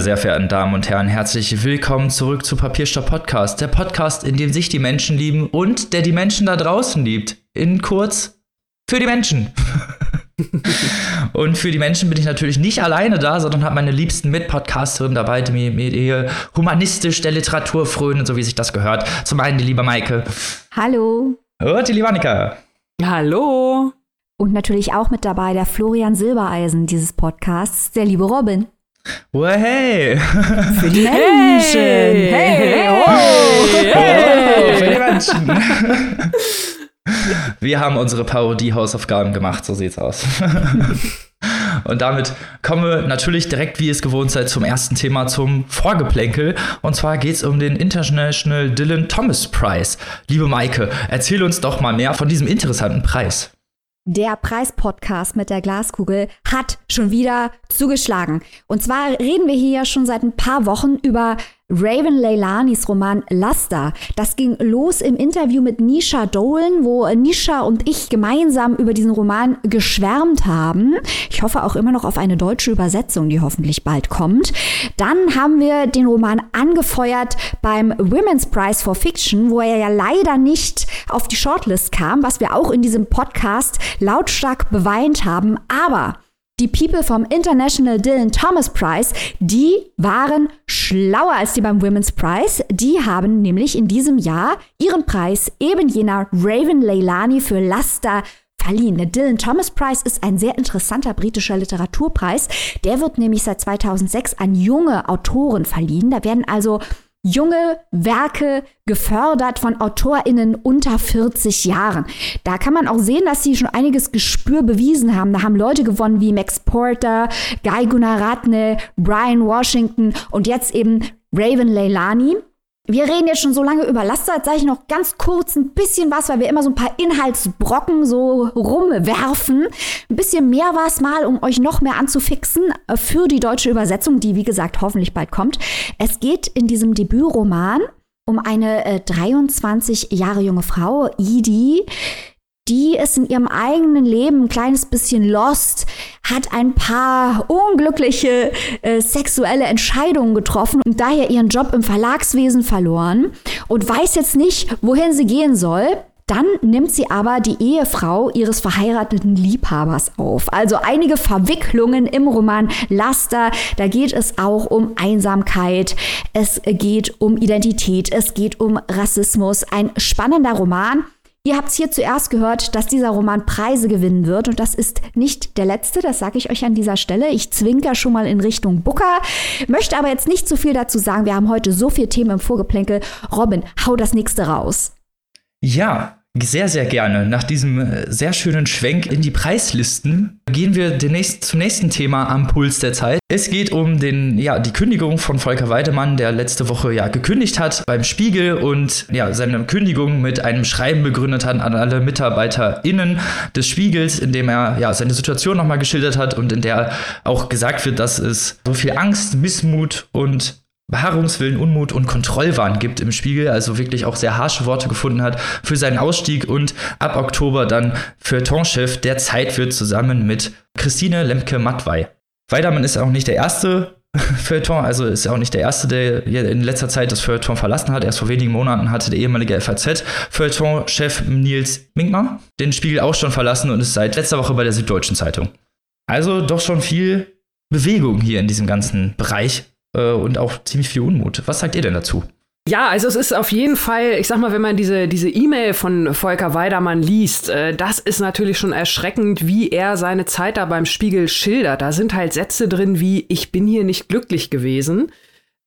Meine sehr verehrten Damen und Herren, herzlich willkommen zurück zu Papierstopp Podcast, der Podcast, in dem sich die Menschen lieben und der die Menschen da draußen liebt. In kurz für die Menschen. und für die Menschen bin ich natürlich nicht alleine da, sondern habe meine liebsten Mitpodcasterinnen dabei, die mir, mir humanistisch der Literatur frönen, so wie sich das gehört. Zum einen die liebe Maike. Hallo. Und die liebe Annika. Hallo. Und natürlich auch mit dabei der Florian Silbereisen dieses Podcasts, der liebe Robin. Oh, hey! Für die Menschen! Hey! hey. Oh. hey. Oh, für die Menschen! Wir haben unsere Parodie-Hausaufgaben gemacht, so sieht's aus. Und damit kommen wir natürlich direkt, wie ihr es gewohnt seid, zum ersten Thema, zum Vorgeplänkel. Und zwar geht es um den International Dylan Thomas Prize. Liebe Maike, erzähl uns doch mal mehr von diesem interessanten Preis. Der Preispodcast mit der Glaskugel hat schon wieder zugeschlagen. Und zwar reden wir hier schon seit ein paar Wochen über Raven Leilanis Roman Laster. Das ging los im Interview mit Nisha Dolan, wo Nisha und ich gemeinsam über diesen Roman geschwärmt haben. Ich hoffe auch immer noch auf eine deutsche Übersetzung, die hoffentlich bald kommt. Dann haben wir den Roman angefeuert beim Women's Prize for Fiction, wo er ja leider nicht auf die Shortlist kam, was wir auch in diesem Podcast lautstark beweint haben. Aber die People vom International Dylan Thomas Prize, die waren schlauer als die beim Women's Prize. Die haben nämlich in diesem Jahr ihren Preis eben jener Raven Leilani für Laster verliehen. Der Dylan Thomas Prize ist ein sehr interessanter britischer Literaturpreis. Der wird nämlich seit 2006 an junge Autoren verliehen. Da werden also junge Werke gefördert von AutorInnen unter 40 Jahren. Da kann man auch sehen, dass sie schon einiges Gespür bewiesen haben. Da haben Leute gewonnen wie Max Porter, Guy Gunaratne, Brian Washington und jetzt eben Raven Leilani. Wir reden jetzt schon so lange über Laster, jetzt sage ich noch ganz kurz ein bisschen was, weil wir immer so ein paar Inhaltsbrocken so rumwerfen. Ein bisschen mehr war es mal, um euch noch mehr anzufixen äh, für die deutsche Übersetzung, die wie gesagt hoffentlich bald kommt. Es geht in diesem Debütroman um eine äh, 23 Jahre junge Frau, Idi, die ist in ihrem eigenen Leben ein kleines bisschen lost, hat ein paar unglückliche äh, sexuelle Entscheidungen getroffen und daher ihren Job im Verlagswesen verloren und weiß jetzt nicht, wohin sie gehen soll. Dann nimmt sie aber die Ehefrau ihres verheirateten Liebhabers auf. Also einige Verwicklungen im Roman Laster. Da geht es auch um Einsamkeit, es geht um Identität, es geht um Rassismus. Ein spannender Roman. Ihr habt es hier zuerst gehört, dass dieser Roman Preise gewinnen wird und das ist nicht der letzte, das sage ich euch an dieser Stelle. Ich zwinker schon mal in Richtung Booker, möchte aber jetzt nicht zu viel dazu sagen. Wir haben heute so viele Themen im Vorgeplänkel. Robin, hau das nächste raus. Ja, sehr, sehr gerne. Nach diesem äh, sehr schönen Schwenk in die Preislisten gehen wir demnächst zum nächsten Thema am Puls der Zeit. Es geht um den, ja, die Kündigung von Volker Weidemann, der letzte Woche ja gekündigt hat beim Spiegel und ja, seine Kündigung mit einem Schreiben begründet hat an alle MitarbeiterInnen des Spiegels, in dem er ja seine Situation nochmal geschildert hat und in der auch gesagt wird, dass es so viel Angst, Missmut und Beharrungswillen, Unmut und Kontrollwahn gibt im Spiegel, also wirklich auch sehr harsche Worte gefunden hat für seinen Ausstieg und ab Oktober dann Feuilleton-Chef der Zeit wird zusammen mit Christine Lemke-Mattwey. Weidermann ist auch nicht der erste Feuilleton, also ist auch nicht der erste, der in letzter Zeit das Feuilleton verlassen hat. Erst vor wenigen Monaten hatte der ehemalige FAZ-Feuilleton-Chef Nils Minkmar den Spiegel auch schon verlassen und ist seit letzter Woche bei der Süddeutschen Zeitung. Also doch schon viel Bewegung hier in diesem ganzen Bereich äh, und auch ziemlich viel Unmut. Was sagt ihr denn dazu? Ja, also es ist auf jeden Fall, ich sag mal, wenn man diese diese E-Mail von Volker Weidermann liest, äh, das ist natürlich schon erschreckend, wie er seine Zeit da beim Spiegel schildert. Da sind halt Sätze drin wie ich bin hier nicht glücklich gewesen.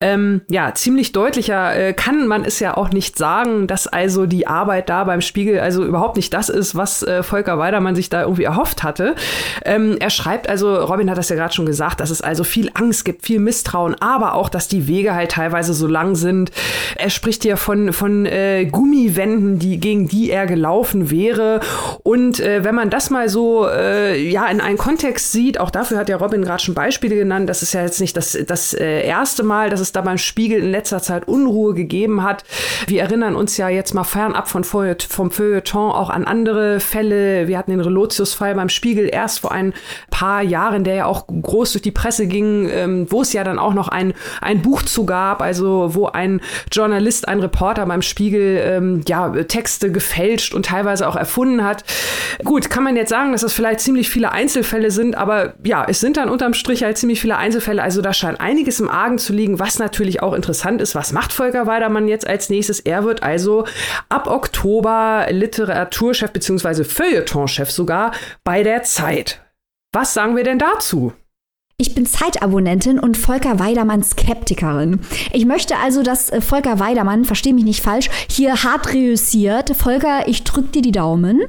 Ähm, ja, ziemlich deutlicher äh, kann man es ja auch nicht sagen, dass also die Arbeit da beim Spiegel also überhaupt nicht das ist, was äh, Volker Weidermann sich da irgendwie erhofft hatte. Ähm, er schreibt also, Robin hat das ja gerade schon gesagt, dass es also viel Angst gibt, viel Misstrauen, aber auch, dass die Wege halt teilweise so lang sind. Er spricht hier von, von äh, Gummiwänden, die, gegen die er gelaufen wäre. Und äh, wenn man das mal so äh, ja in einen Kontext sieht, auch dafür hat ja Robin gerade schon Beispiele genannt, das ist ja jetzt nicht das, das äh, erste Mal, dass es da beim Spiegel in letzter Zeit Unruhe gegeben hat. Wir erinnern uns ja jetzt mal fernab von vom Feuilleton auch an andere Fälle. Wir hatten den Relotius-Fall beim Spiegel erst vor ein paar Jahren, der ja auch groß durch die Presse ging, ähm, wo es ja dann auch noch ein, ein Buch zu gab, also wo ein Journalist, ein Reporter beim Spiegel ähm, ja Texte gefälscht und teilweise auch erfunden hat. Gut, kann man jetzt sagen, dass das vielleicht ziemlich viele Einzelfälle sind, aber ja, es sind dann unterm Strich halt ziemlich viele Einzelfälle. Also da scheint einiges im Argen zu liegen, was natürlich auch interessant ist. Was macht Volker Weidermann jetzt als nächstes? Er wird also ab Oktober Literaturchef bzw. Feuilletonchef sogar bei der Zeit. Was sagen wir denn dazu? Ich bin Zeitabonnentin und Volker Weidermann Skeptikerin. Ich möchte also, dass äh, Volker Weidermann, verstehe mich nicht falsch, hier hart reüssiert. Volker, ich drück dir die Daumen.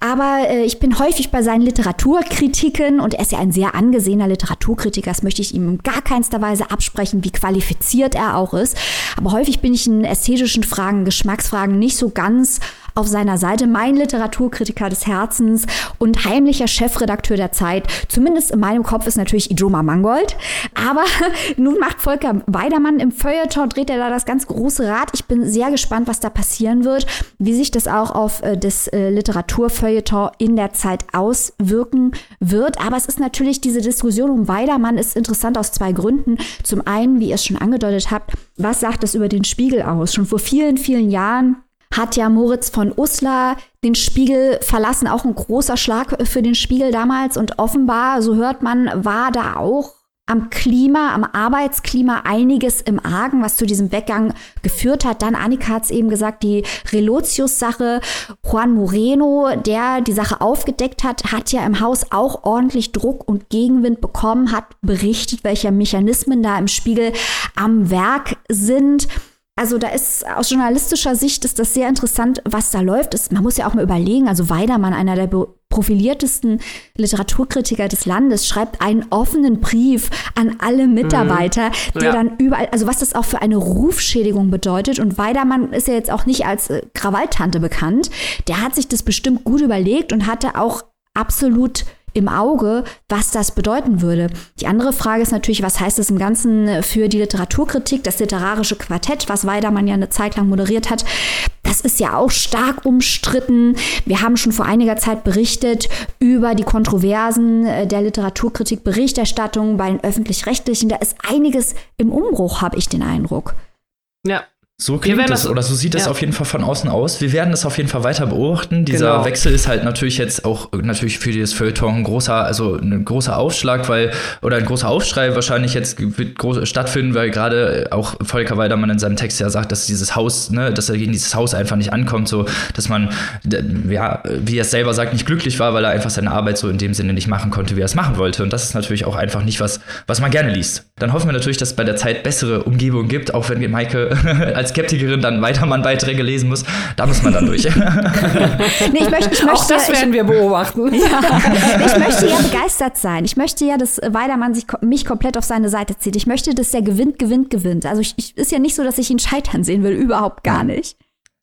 Aber äh, ich bin häufig bei seinen Literaturkritiken und er ist ja ein sehr angesehener Literaturkritiker, das möchte ich ihm in gar keinster Weise absprechen, wie qualifiziert er auch ist. Aber häufig bin ich in ästhetischen Fragen, Geschmacksfragen nicht so ganz auf seiner Seite. Mein Literaturkritiker des Herzens und heimlicher Chefredakteur der Zeit, zumindest in meinem Kopf, ist natürlich Ijoma Mangold. Aber nun macht Volker Weidermann im Feuilleton, dreht er da das ganz große Rad. Ich bin sehr gespannt, was da passieren wird, wie sich das auch auf äh, das äh, Literaturfeuilleton in der Zeit auswirken wird. Aber es ist natürlich diese Diskussion um Weidermann ist interessant aus zwei Gründen. Zum einen, wie ihr es schon angedeutet habt, was sagt das über den Spiegel aus? Schon vor vielen, vielen Jahren hat ja Moritz von Uslar den Spiegel verlassen, auch ein großer Schlag für den Spiegel damals. Und offenbar, so hört man, war da auch am Klima, am Arbeitsklima einiges im Argen, was zu diesem Weggang geführt hat. Dann, Annika hat es eben gesagt, die Relotius-Sache. Juan Moreno, der die Sache aufgedeckt hat, hat ja im Haus auch ordentlich Druck und Gegenwind bekommen, hat berichtet, welche Mechanismen da im Spiegel am Werk sind. Also da ist aus journalistischer Sicht ist das sehr interessant, was da läuft. Ist, man muss ja auch mal überlegen, also Weidermann, einer der profiliertesten Literaturkritiker des Landes, schreibt einen offenen Brief an alle Mitarbeiter, mhm. der ja. dann überall, also was das auch für eine Rufschädigung bedeutet. Und Weidermann ist ja jetzt auch nicht als äh, Krawalltante bekannt. Der hat sich das bestimmt gut überlegt und hatte auch absolut im Auge, was das bedeuten würde. Die andere Frage ist natürlich, was heißt das im Ganzen für die Literaturkritik, das literarische Quartett, was Weidermann ja eine Zeit lang moderiert hat. Das ist ja auch stark umstritten. Wir haben schon vor einiger Zeit berichtet über die Kontroversen äh, der Literaturkritik-Berichterstattung bei den öffentlich-rechtlichen. Da ist einiges im Umbruch, habe ich den Eindruck. Ja, so klingt es oder so sieht es ja. auf jeden Fall von außen aus. Wir werden es auf jeden Fall weiter beobachten. Dieser genau. Wechsel ist halt natürlich jetzt auch natürlich für dieses Feuilleton ein großer, also ein großer Aufschlag, weil oder ein großer Aufschrei wahrscheinlich jetzt wird groß stattfinden, weil gerade auch Volker Weidermann in seinem Text ja sagt, dass dieses Haus, ne, dass er gegen dieses Haus einfach nicht ankommt, so dass man ja, wie er es selber sagt, nicht glücklich war, weil er einfach seine Arbeit so in dem Sinne nicht machen konnte, wie er es machen wollte. Und das ist natürlich auch einfach nicht was, was man gerne liest. Dann hoffen wir natürlich, dass es bei der Zeit bessere Umgebung gibt, auch wenn Maike als als Skeptikerin dann Weitermann-Beiträge lesen muss, da muss man dann durch. nee, ich möchte, ich möchte, Auch das werden wir beobachten. Ja, ich möchte ja begeistert sein. Ich möchte ja, dass Weidermann sich, mich komplett auf seine Seite zieht. Ich möchte, dass der gewinnt, gewinnt, gewinnt. Also ich, ich, ist ja nicht so, dass ich ihn scheitern sehen will, überhaupt gar nicht.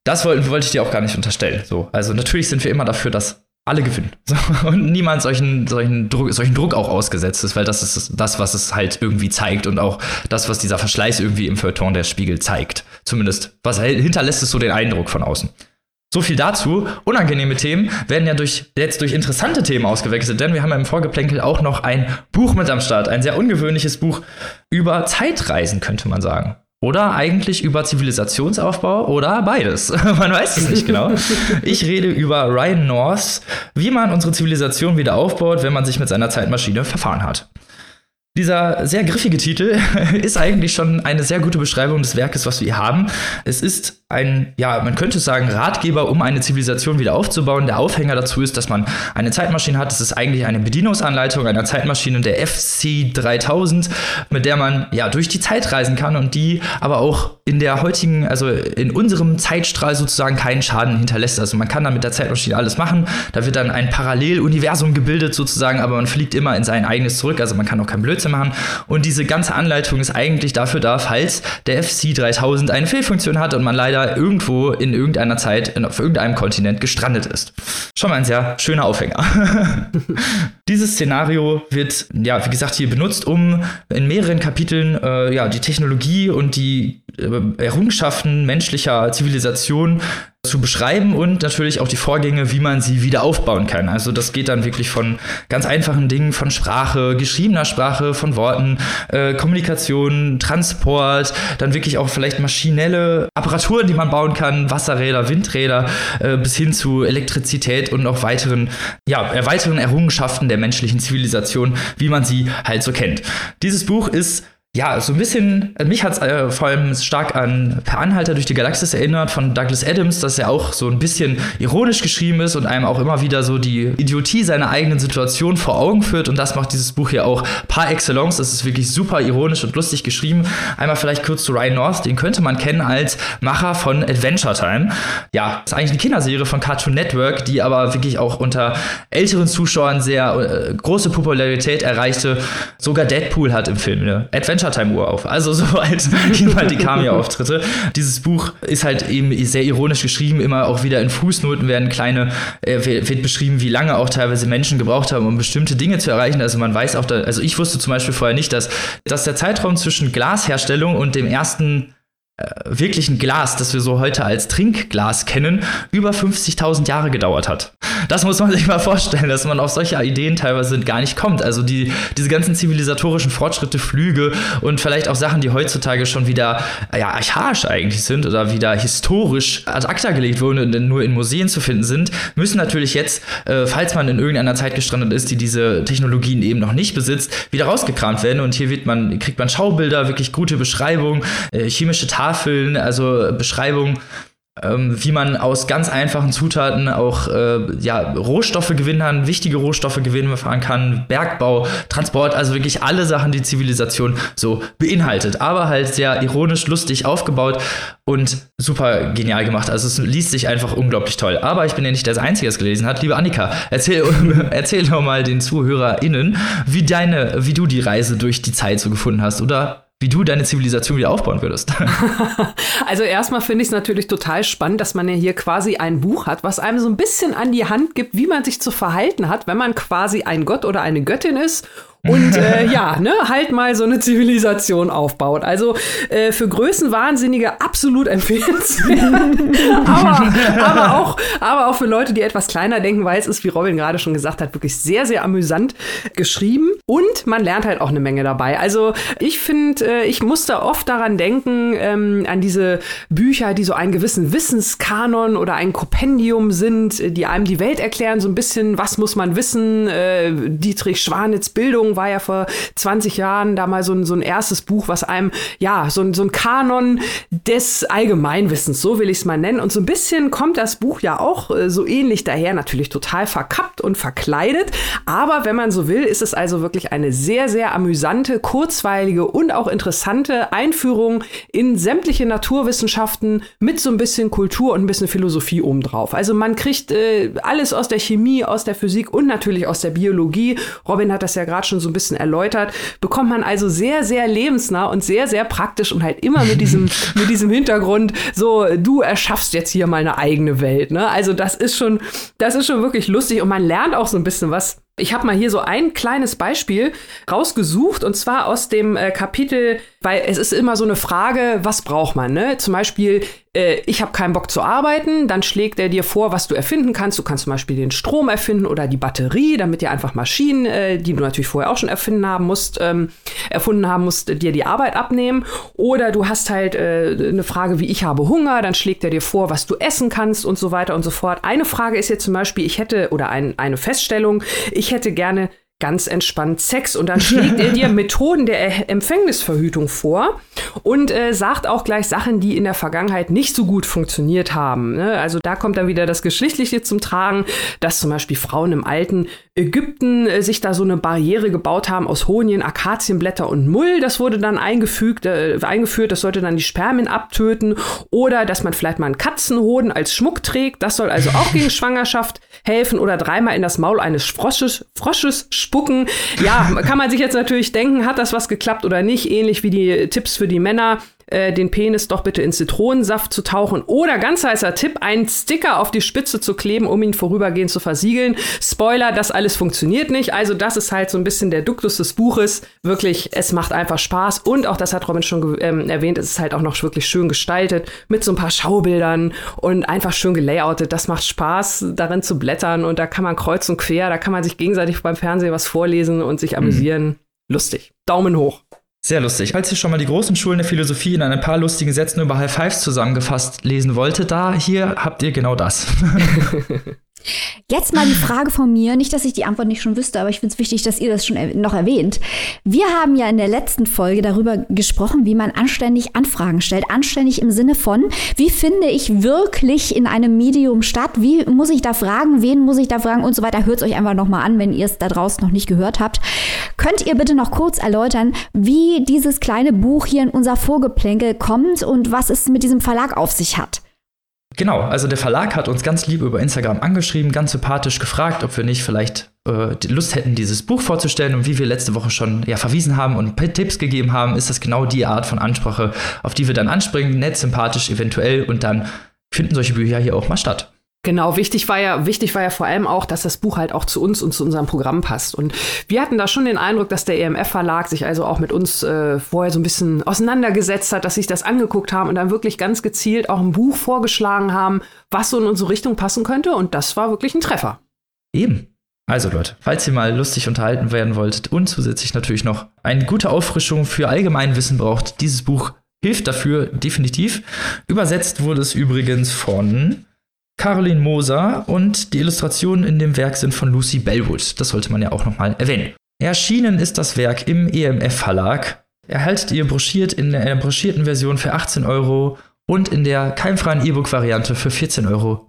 Das wollte, wollte ich dir auch gar nicht unterstellen. So, also natürlich sind wir immer dafür, dass alle gewinnen. So, und niemand solchen, solchen, Druck, solchen Druck auch ausgesetzt ist, weil das ist das, was es halt irgendwie zeigt und auch das, was dieser Verschleiß irgendwie im Feuilleton der Spiegel zeigt. Zumindest, was hinterlässt es so den Eindruck von außen. So viel dazu. Unangenehme Themen werden ja durch, jetzt durch interessante Themen ausgewechselt, denn wir haben im Vorgeplänkel auch noch ein Buch mit am Start. Ein sehr ungewöhnliches Buch über Zeitreisen, könnte man sagen. Oder eigentlich über Zivilisationsaufbau oder beides. man weiß es nicht genau. Ich rede über Ryan North, wie man unsere Zivilisation wieder aufbaut, wenn man sich mit seiner Zeitmaschine verfahren hat. Dieser sehr griffige Titel ist eigentlich schon eine sehr gute Beschreibung des Werkes, was wir hier haben. Es ist ein, ja, man könnte sagen, Ratgeber, um eine Zivilisation wieder aufzubauen. Der Aufhänger dazu ist, dass man eine Zeitmaschine hat. Es ist eigentlich eine Bedienungsanleitung einer Zeitmaschine der FC 3000, mit der man ja durch die Zeit reisen kann und die aber auch in der heutigen, also in unserem Zeitstrahl sozusagen keinen Schaden hinterlässt. Also man kann dann mit der Zeitmaschine alles machen. Da wird dann ein Paralleluniversum gebildet sozusagen, aber man fliegt immer in sein eigenes zurück. Also man kann auch kein Blödsinn Blödsinn machen. Und diese ganze Anleitung ist eigentlich dafür da, falls der FC 3000 eine Fehlfunktion hat und man leider irgendwo in irgendeiner Zeit in, auf irgendeinem Kontinent gestrandet ist. Schon mal ein sehr schöner Aufhänger. Dieses Szenario wird, ja, wie gesagt, hier benutzt, um in mehreren Kapiteln äh, ja, die Technologie und die äh, Errungenschaften menschlicher Zivilisation zu beschreiben und natürlich auch die Vorgänge, wie man sie wieder aufbauen kann. Also das geht dann wirklich von ganz einfachen Dingen, von Sprache, geschriebener Sprache, von Worten, äh, Kommunikation, Transport, dann wirklich auch vielleicht maschinelle Apparaturen, die man bauen kann, Wasserräder, Windräder, äh, bis hin zu Elektrizität und auch weiteren, ja, weiteren Errungenschaften der menschlichen Zivilisation, wie man sie halt so kennt. Dieses Buch ist ja, so ein bisschen, mich hat es äh, vor allem stark an Per Anhalter durch die Galaxis erinnert von Douglas Adams, dass er auch so ein bisschen ironisch geschrieben ist und einem auch immer wieder so die Idiotie seiner eigenen Situation vor Augen führt. Und das macht dieses Buch hier auch par excellence. Das ist wirklich super ironisch und lustig geschrieben. Einmal vielleicht kurz zu Ryan North, den könnte man kennen als Macher von Adventure Time. Ja, ist eigentlich eine Kinderserie von Cartoon Network, die aber wirklich auch unter älteren Zuschauern sehr äh, große Popularität erreichte. Sogar Deadpool hat im Film eine Adventure Time-Uhr auf. Also so als halt die Cameo-Auftritte. Dieses Buch ist halt eben sehr ironisch geschrieben, immer auch wieder in Fußnoten werden kleine, äh, wird beschrieben, wie lange auch teilweise Menschen gebraucht haben, um bestimmte Dinge zu erreichen. Also man weiß auch, da, also ich wusste zum Beispiel vorher nicht, dass, dass der Zeitraum zwischen Glasherstellung und dem ersten wirklichen Glas, das wir so heute als Trinkglas kennen, über 50.000 Jahre gedauert hat. Das muss man sich mal vorstellen, dass man auf solche Ideen teilweise gar nicht kommt. Also die, diese ganzen zivilisatorischen Fortschritte, Flüge und vielleicht auch Sachen, die heutzutage schon wieder ja, archaisch eigentlich sind oder wieder historisch ad acta gelegt wurden und nur in Museen zu finden sind, müssen natürlich jetzt, äh, falls man in irgendeiner Zeit gestrandet ist, die diese Technologien eben noch nicht besitzt, wieder rausgekramt werden. Und hier man, kriegt man Schaubilder, wirklich gute Beschreibungen, äh, chemische Taten Tafeln, also Beschreibungen, ähm, wie man aus ganz einfachen Zutaten auch äh, ja, Rohstoffe gewinnen kann, wichtige Rohstoffe gewinnen kann, Bergbau, Transport, also wirklich alle Sachen, die Zivilisation so beinhaltet. Aber halt sehr ironisch, lustig aufgebaut und super genial gemacht. Also es liest sich einfach unglaublich toll. Aber ich bin ja nicht der Einzige, der es gelesen hat. Liebe Annika, erzähl, erzähl doch mal den ZuhörerInnen, wie deine, wie du die Reise durch die Zeit so gefunden hast oder wie du deine Zivilisation wieder aufbauen würdest. also erstmal finde ich es natürlich total spannend, dass man ja hier quasi ein Buch hat, was einem so ein bisschen an die Hand gibt, wie man sich zu verhalten hat, wenn man quasi ein Gott oder eine Göttin ist und äh, ja, ne, halt mal so eine Zivilisation aufbaut. Also äh, für Größenwahnsinnige absolut empfehlenswert. aber, aber, auch, aber auch für Leute, die etwas kleiner denken, weil es ist, wie Robin gerade schon gesagt hat, wirklich sehr, sehr amüsant geschrieben. Und man lernt halt auch eine Menge dabei. Also ich finde, äh, ich musste oft daran denken, ähm, an diese Bücher, die so einen gewissen Wissenskanon oder ein Kompendium sind, die einem die Welt erklären, so ein bisschen, was muss man wissen, äh, Dietrich Schwanitz Bildung war ja vor 20 Jahren da mal so ein, so ein erstes Buch, was einem, ja, so ein, so ein Kanon des Allgemeinwissens, so will ich es mal nennen. Und so ein bisschen kommt das Buch ja auch äh, so ähnlich daher, natürlich total verkappt und verkleidet. Aber wenn man so will, ist es also wirklich eine sehr, sehr amüsante, kurzweilige und auch interessante Einführung in sämtliche Naturwissenschaften mit so ein bisschen Kultur und ein bisschen Philosophie obendrauf. Also man kriegt äh, alles aus der Chemie, aus der Physik und natürlich aus der Biologie. Robin hat das ja gerade schon so ein bisschen erläutert, bekommt man also sehr, sehr lebensnah und sehr, sehr praktisch und halt immer mit diesem, mit diesem Hintergrund, so, du erschaffst jetzt hier mal eine eigene Welt. Ne? Also das ist schon, das ist schon wirklich lustig und man lernt auch so ein bisschen was ich habe mal hier so ein kleines Beispiel rausgesucht und zwar aus dem äh, Kapitel, weil es ist immer so eine Frage, was braucht man? Ne? Zum Beispiel, äh, ich habe keinen Bock zu arbeiten, dann schlägt er dir vor, was du erfinden kannst. Du kannst zum Beispiel den Strom erfinden oder die Batterie, damit dir einfach Maschinen, äh, die du natürlich vorher auch schon erfinden haben musst, ähm, erfunden haben musst, dir die Arbeit abnehmen. Oder du hast halt äh, eine Frage wie ich habe Hunger, dann schlägt er dir vor, was du essen kannst und so weiter und so fort. Eine Frage ist jetzt zum Beispiel, ich hätte oder ein, eine Feststellung, ich hätte gerne ganz entspannt Sex. Und dann schlägt er dir Methoden der Empfängnisverhütung vor und äh, sagt auch gleich Sachen, die in der Vergangenheit nicht so gut funktioniert haben. Ne? Also da kommt dann wieder das Geschlechtliche zum Tragen, dass zum Beispiel Frauen im alten Ägypten äh, sich da so eine Barriere gebaut haben aus Honien, Akazienblätter und Mull. Das wurde dann eingefügt, äh, eingeführt, das sollte dann die Spermien abtöten. Oder dass man vielleicht mal einen Katzenhoden als Schmuck trägt. Das soll also auch gegen Schwangerschaft helfen. Oder dreimal in das Maul eines Frosches, Frosches spucken. Ja, kann man sich jetzt natürlich denken, hat das was geklappt oder nicht? Ähnlich wie die Tipps für die Männer. Äh, den Penis doch bitte in Zitronensaft zu tauchen oder ganz heißer Tipp, einen Sticker auf die Spitze zu kleben, um ihn vorübergehend zu versiegeln. Spoiler, das alles funktioniert nicht. Also das ist halt so ein bisschen der Duktus des Buches. Wirklich, es macht einfach Spaß und auch das hat Robin schon ähm, erwähnt, es ist halt auch noch wirklich schön gestaltet mit so ein paar Schaubildern und einfach schön gelayoutet. Das macht Spaß, darin zu blättern und da kann man kreuz und quer, da kann man sich gegenseitig beim Fernsehen was vorlesen und sich amüsieren. Mhm. Lustig. Daumen hoch. Sehr lustig. Falls ihr schon mal die großen Schulen der Philosophie in ein paar lustigen Sätzen über High Fives zusammengefasst lesen wolltet, da hier habt ihr genau das. Jetzt mal die Frage von mir, nicht, dass ich die Antwort nicht schon wüsste, aber ich finde es wichtig, dass ihr das schon noch erwähnt. Wir haben ja in der letzten Folge darüber gesprochen, wie man anständig Anfragen stellt. Anständig im Sinne von, wie finde ich wirklich in einem Medium statt? Wie muss ich da fragen? Wen muss ich da fragen? Und so weiter. Hört es euch einfach nochmal an, wenn ihr es da draußen noch nicht gehört habt. Könnt ihr bitte noch kurz erläutern, wie dieses kleine Buch hier in unser Vorgeplänkel kommt und was es mit diesem Verlag auf sich hat? Genau, also der Verlag hat uns ganz lieb über Instagram angeschrieben, ganz sympathisch gefragt, ob wir nicht vielleicht äh, Lust hätten, dieses Buch vorzustellen. Und wie wir letzte Woche schon ja, verwiesen haben und Tipps gegeben haben, ist das genau die Art von Ansprache, auf die wir dann anspringen. Nett, sympathisch, eventuell. Und dann finden solche Bücher hier auch mal statt. Genau, wichtig war ja, wichtig war ja vor allem auch, dass das Buch halt auch zu uns und zu unserem Programm passt. Und wir hatten da schon den Eindruck, dass der EMF-Verlag sich also auch mit uns äh, vorher so ein bisschen auseinandergesetzt hat, dass sich das angeguckt haben und dann wirklich ganz gezielt auch ein Buch vorgeschlagen haben, was so in unsere Richtung passen könnte. Und das war wirklich ein Treffer. Eben. Also Leute, falls ihr mal lustig unterhalten werden wolltet und zusätzlich natürlich noch eine gute Auffrischung für Allgemeinwissen braucht, dieses Buch hilft dafür definitiv. Übersetzt wurde es übrigens von Caroline Moser und die Illustrationen in dem Werk sind von Lucy Bellwood. Das sollte man ja auch nochmal erwähnen. Erschienen ist das Werk im EMF Verlag. Erhaltet ihr broschiert in der broschierten Version für 18 Euro und in der keimfreien E-Book-Variante für 14,99 Euro.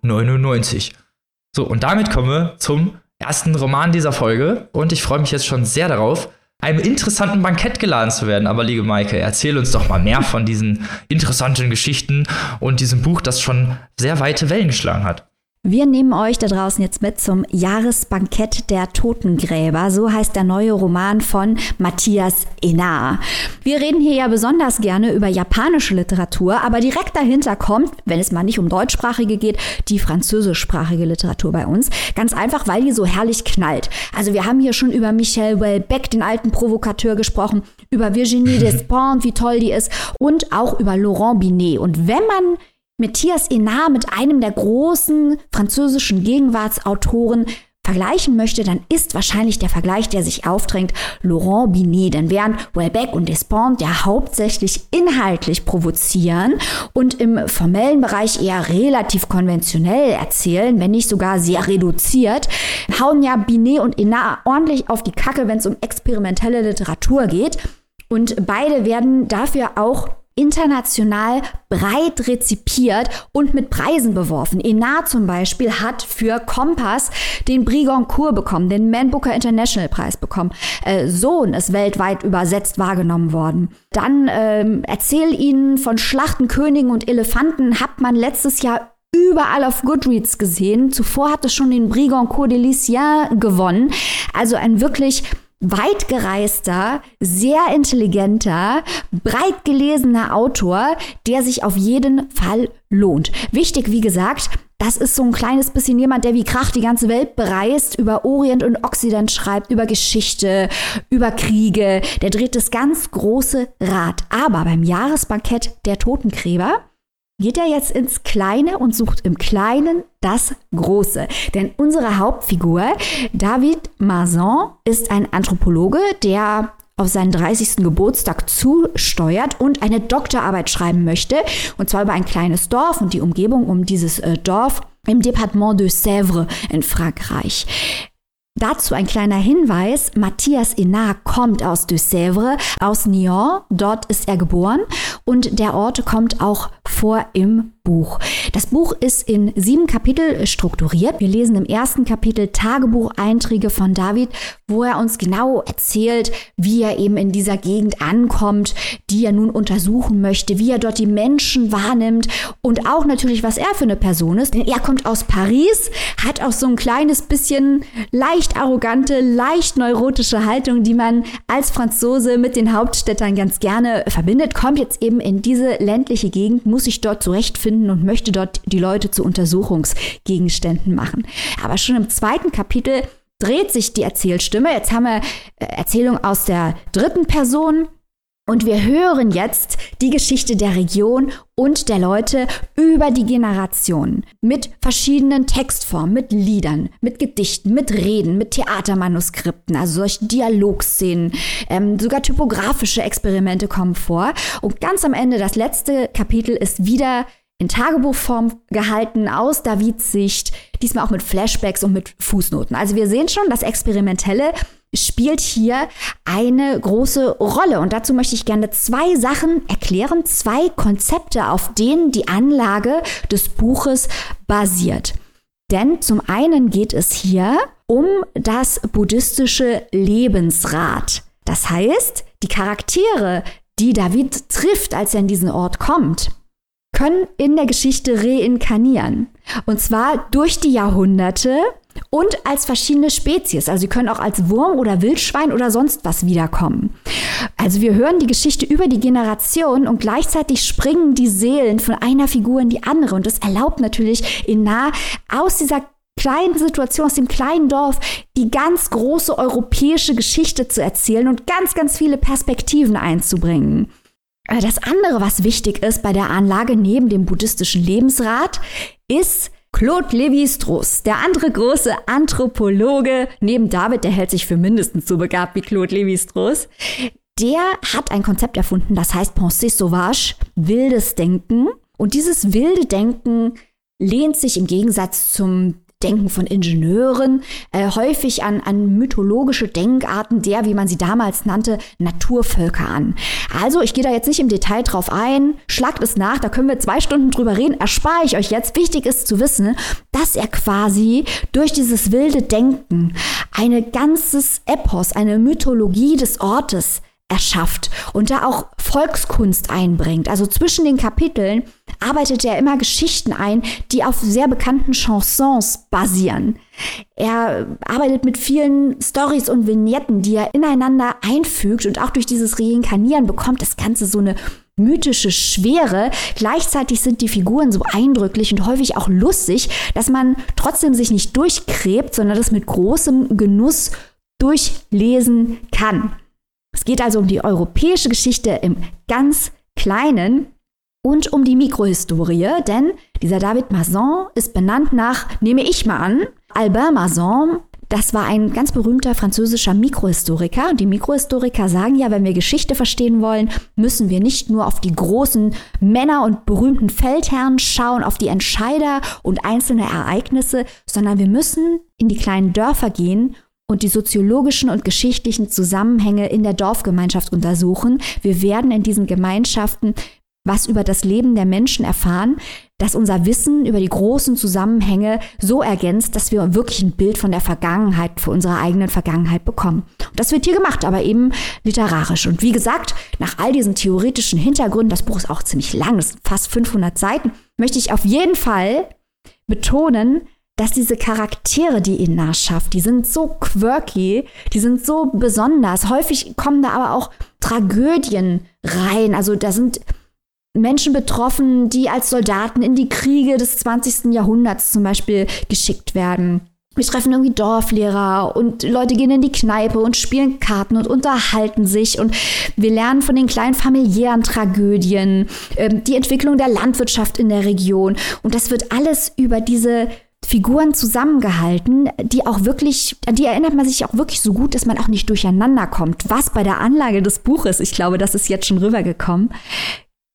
So, und damit kommen wir zum ersten Roman dieser Folge und ich freue mich jetzt schon sehr darauf, einem interessanten Bankett geladen zu werden. Aber liebe Maike, erzähl uns doch mal mehr von diesen interessanten Geschichten und diesem Buch, das schon sehr weite Wellen geschlagen hat. Wir nehmen euch da draußen jetzt mit zum Jahresbankett der Totengräber. So heißt der neue Roman von Matthias Enar. Wir reden hier ja besonders gerne über japanische Literatur, aber direkt dahinter kommt, wenn es mal nicht um deutschsprachige geht, die französischsprachige Literatur bei uns. Ganz einfach, weil die so herrlich knallt. Also wir haben hier schon über Michel Houellebecq, den alten Provokateur, gesprochen, über Virginie Despentes, wie toll die ist und auch über Laurent Binet. Und wenn man Matthias Enard mit einem der großen französischen Gegenwartsautoren vergleichen möchte, dann ist wahrscheinlich der Vergleich, der sich aufdrängt, Laurent Binet. Denn während Welbeck und Despont ja hauptsächlich inhaltlich provozieren und im formellen Bereich eher relativ konventionell erzählen, wenn nicht sogar sehr reduziert, hauen ja Binet und Enard ordentlich auf die Kacke, wenn es um experimentelle Literatur geht. Und beide werden dafür auch international breit rezipiert und mit Preisen beworfen. Enar zum Beispiel hat für Kompass den Brigoncourt bekommen, den Man Booker International Preis bekommen. Äh, Sohn ist weltweit übersetzt wahrgenommen worden. Dann ähm, erzähl ihnen von Schlachten, Königen und Elefanten hat man letztes Jahr überall auf Goodreads gesehen. Zuvor hat es schon den Brigoncourt de Lucien gewonnen. Also ein wirklich weit gereister, sehr intelligenter, breit gelesener Autor, der sich auf jeden Fall lohnt. Wichtig, wie gesagt, das ist so ein kleines bisschen jemand, der wie Krach die ganze Welt bereist, über Orient und Occident schreibt, über Geschichte, über Kriege. Der dreht das ganz große Rad. Aber beim Jahresbankett der Totengräber geht er jetzt ins Kleine und sucht im Kleinen das Große. Denn unsere Hauptfigur, David Mazan, ist ein Anthropologe, der auf seinen 30. Geburtstag zusteuert und eine Doktorarbeit schreiben möchte. Und zwar über ein kleines Dorf und die Umgebung um dieses äh, Dorf im Departement de Sèvres in Frankreich. Dazu ein kleiner Hinweis. Matthias Enard kommt aus Sèvres, aus Nyon. Dort ist er geboren und der Ort kommt auch vor im Buch. Das Buch ist in sieben Kapitel strukturiert. Wir lesen im ersten Kapitel Tagebucheinträge von David, wo er uns genau erzählt, wie er eben in dieser Gegend ankommt, die er nun untersuchen möchte, wie er dort die Menschen wahrnimmt und auch natürlich, was er für eine Person ist. Denn er kommt aus Paris, hat auch so ein kleines bisschen leicht arrogante, leicht neurotische Haltung, die man als Franzose mit den Hauptstädtern ganz gerne verbindet, kommt jetzt eben in diese ländliche Gegend, muss sich dort zurechtfinden und möchte dort die Leute zu Untersuchungsgegenständen machen. Aber schon im zweiten Kapitel dreht sich die Erzählstimme. Jetzt haben wir äh, Erzählung aus der dritten Person. Und wir hören jetzt die Geschichte der Region und der Leute über die Generationen mit verschiedenen Textformen, mit Liedern, mit Gedichten, mit Reden, mit Theatermanuskripten, also solche Dialogszenen, ähm, sogar typografische Experimente kommen vor. Und ganz am Ende, das letzte Kapitel ist wieder in Tagebuchform gehalten aus Davids Sicht, diesmal auch mit Flashbacks und mit Fußnoten. Also wir sehen schon, das Experimentelle spielt hier eine große Rolle. Und dazu möchte ich gerne zwei Sachen erklären, zwei Konzepte, auf denen die Anlage des Buches basiert. Denn zum einen geht es hier um das buddhistische Lebensrad. Das heißt, die Charaktere, die David trifft, als er in diesen Ort kommt, können in der Geschichte reinkarnieren. Und zwar durch die Jahrhunderte und als verschiedene Spezies. Also sie können auch als Wurm oder Wildschwein oder sonst was wiederkommen. Also wir hören die Geschichte über die Generation und gleichzeitig springen die Seelen von einer Figur in die andere. Und das erlaubt natürlich in nah aus dieser kleinen Situation, aus dem kleinen Dorf, die ganz große europäische Geschichte zu erzählen und ganz, ganz viele Perspektiven einzubringen. Äh, das andere, was wichtig ist bei der Anlage neben dem buddhistischen Lebensrat, ist Claude Lévi-Strauss, der andere große Anthropologe, neben David, der hält sich für mindestens so begabt wie Claude Lévi-Strauss, der hat ein Konzept erfunden, das heißt Pensée sauvage, wildes Denken. Und dieses wilde Denken lehnt sich im Gegensatz zum Denken von Ingenieuren, äh, häufig an, an mythologische Denkarten der, wie man sie damals nannte, Naturvölker an. Also, ich gehe da jetzt nicht im Detail drauf ein, schlagt es nach, da können wir zwei Stunden drüber reden, erspare ich euch jetzt. Wichtig ist zu wissen, dass er quasi durch dieses wilde Denken ein ganzes Epos, eine Mythologie des Ortes erschafft und da auch Volkskunst einbringt. Also zwischen den Kapiteln arbeitet er immer Geschichten ein, die auf sehr bekannten Chansons basieren. Er arbeitet mit vielen Stories und Vignetten, die er ineinander einfügt und auch durch dieses Reinkarnieren bekommt das Ganze so eine mythische Schwere. Gleichzeitig sind die Figuren so eindrücklich und häufig auch lustig, dass man trotzdem sich nicht durchgräbt, sondern das mit großem Genuss durchlesen kann. Es geht also um die europäische Geschichte im ganz Kleinen und um die Mikrohistorie, denn dieser David Masson ist benannt nach, nehme ich mal an, Albert Masson. Das war ein ganz berühmter französischer Mikrohistoriker. Und die Mikrohistoriker sagen ja, wenn wir Geschichte verstehen wollen, müssen wir nicht nur auf die großen Männer und berühmten Feldherren schauen, auf die Entscheider und einzelne Ereignisse, sondern wir müssen in die kleinen Dörfer gehen und die soziologischen und geschichtlichen Zusammenhänge in der Dorfgemeinschaft untersuchen. Wir werden in diesen Gemeinschaften was über das Leben der Menschen erfahren, dass unser Wissen über die großen Zusammenhänge so ergänzt, dass wir wirklich ein Bild von der Vergangenheit, für unsere eigenen Vergangenheit bekommen. Und das wird hier gemacht, aber eben literarisch. Und wie gesagt, nach all diesen theoretischen Hintergründen, das Buch ist auch ziemlich lang, das sind fast 500 Seiten, möchte ich auf jeden Fall betonen, dass diese Charaktere, die Inna schafft, die sind so quirky, die sind so besonders. Häufig kommen da aber auch Tragödien rein. Also da sind Menschen betroffen, die als Soldaten in die Kriege des 20. Jahrhunderts zum Beispiel geschickt werden. Wir treffen irgendwie Dorflehrer und Leute gehen in die Kneipe und spielen Karten und unterhalten sich und wir lernen von den kleinen familiären Tragödien, äh, die Entwicklung der Landwirtschaft in der Region und das wird alles über diese Figuren zusammengehalten, die auch wirklich, an die erinnert man sich auch wirklich so gut, dass man auch nicht durcheinander kommt, was bei der Anlage des Buches, ich glaube, das ist jetzt schon rübergekommen,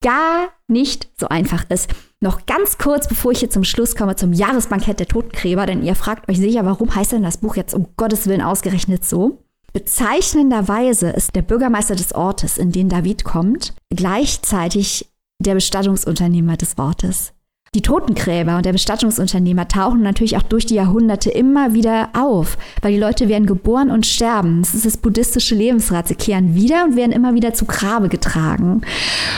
gar nicht so einfach ist. Noch ganz kurz, bevor ich hier zum Schluss komme, zum Jahresbankett der Totengräber, denn ihr fragt euch sicher, warum heißt denn das Buch jetzt um Gottes Willen ausgerechnet so? Bezeichnenderweise ist der Bürgermeister des Ortes, in den David kommt, gleichzeitig der Bestattungsunternehmer des Ortes. Die Totengräber und der Bestattungsunternehmer tauchen natürlich auch durch die Jahrhunderte immer wieder auf, weil die Leute werden geboren und sterben. Das ist das buddhistische Lebensrat. Sie kehren wieder und werden immer wieder zu Grabe getragen.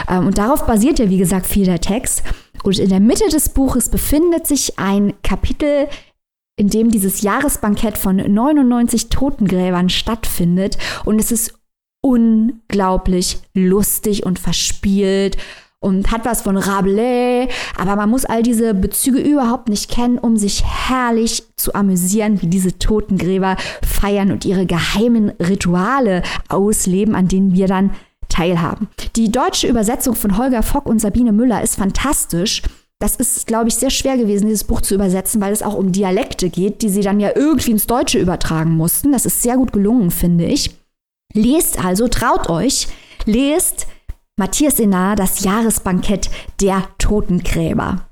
Ähm, und darauf basiert ja, wie gesagt, viel der Text. Und in der Mitte des Buches befindet sich ein Kapitel, in dem dieses Jahresbankett von 99 Totengräbern stattfindet. Und es ist unglaublich lustig und verspielt und hat was von Rabelais, aber man muss all diese Bezüge überhaupt nicht kennen, um sich herrlich zu amüsieren, wie diese Totengräber feiern und ihre geheimen Rituale ausleben, an denen wir dann teilhaben. Die deutsche Übersetzung von Holger Fock und Sabine Müller ist fantastisch. Das ist, glaube ich, sehr schwer gewesen, dieses Buch zu übersetzen, weil es auch um Dialekte geht, die sie dann ja irgendwie ins Deutsche übertragen mussten. Das ist sehr gut gelungen, finde ich. Lest also, traut euch, lest Matthias Senar, das Jahresbankett der Totengräber.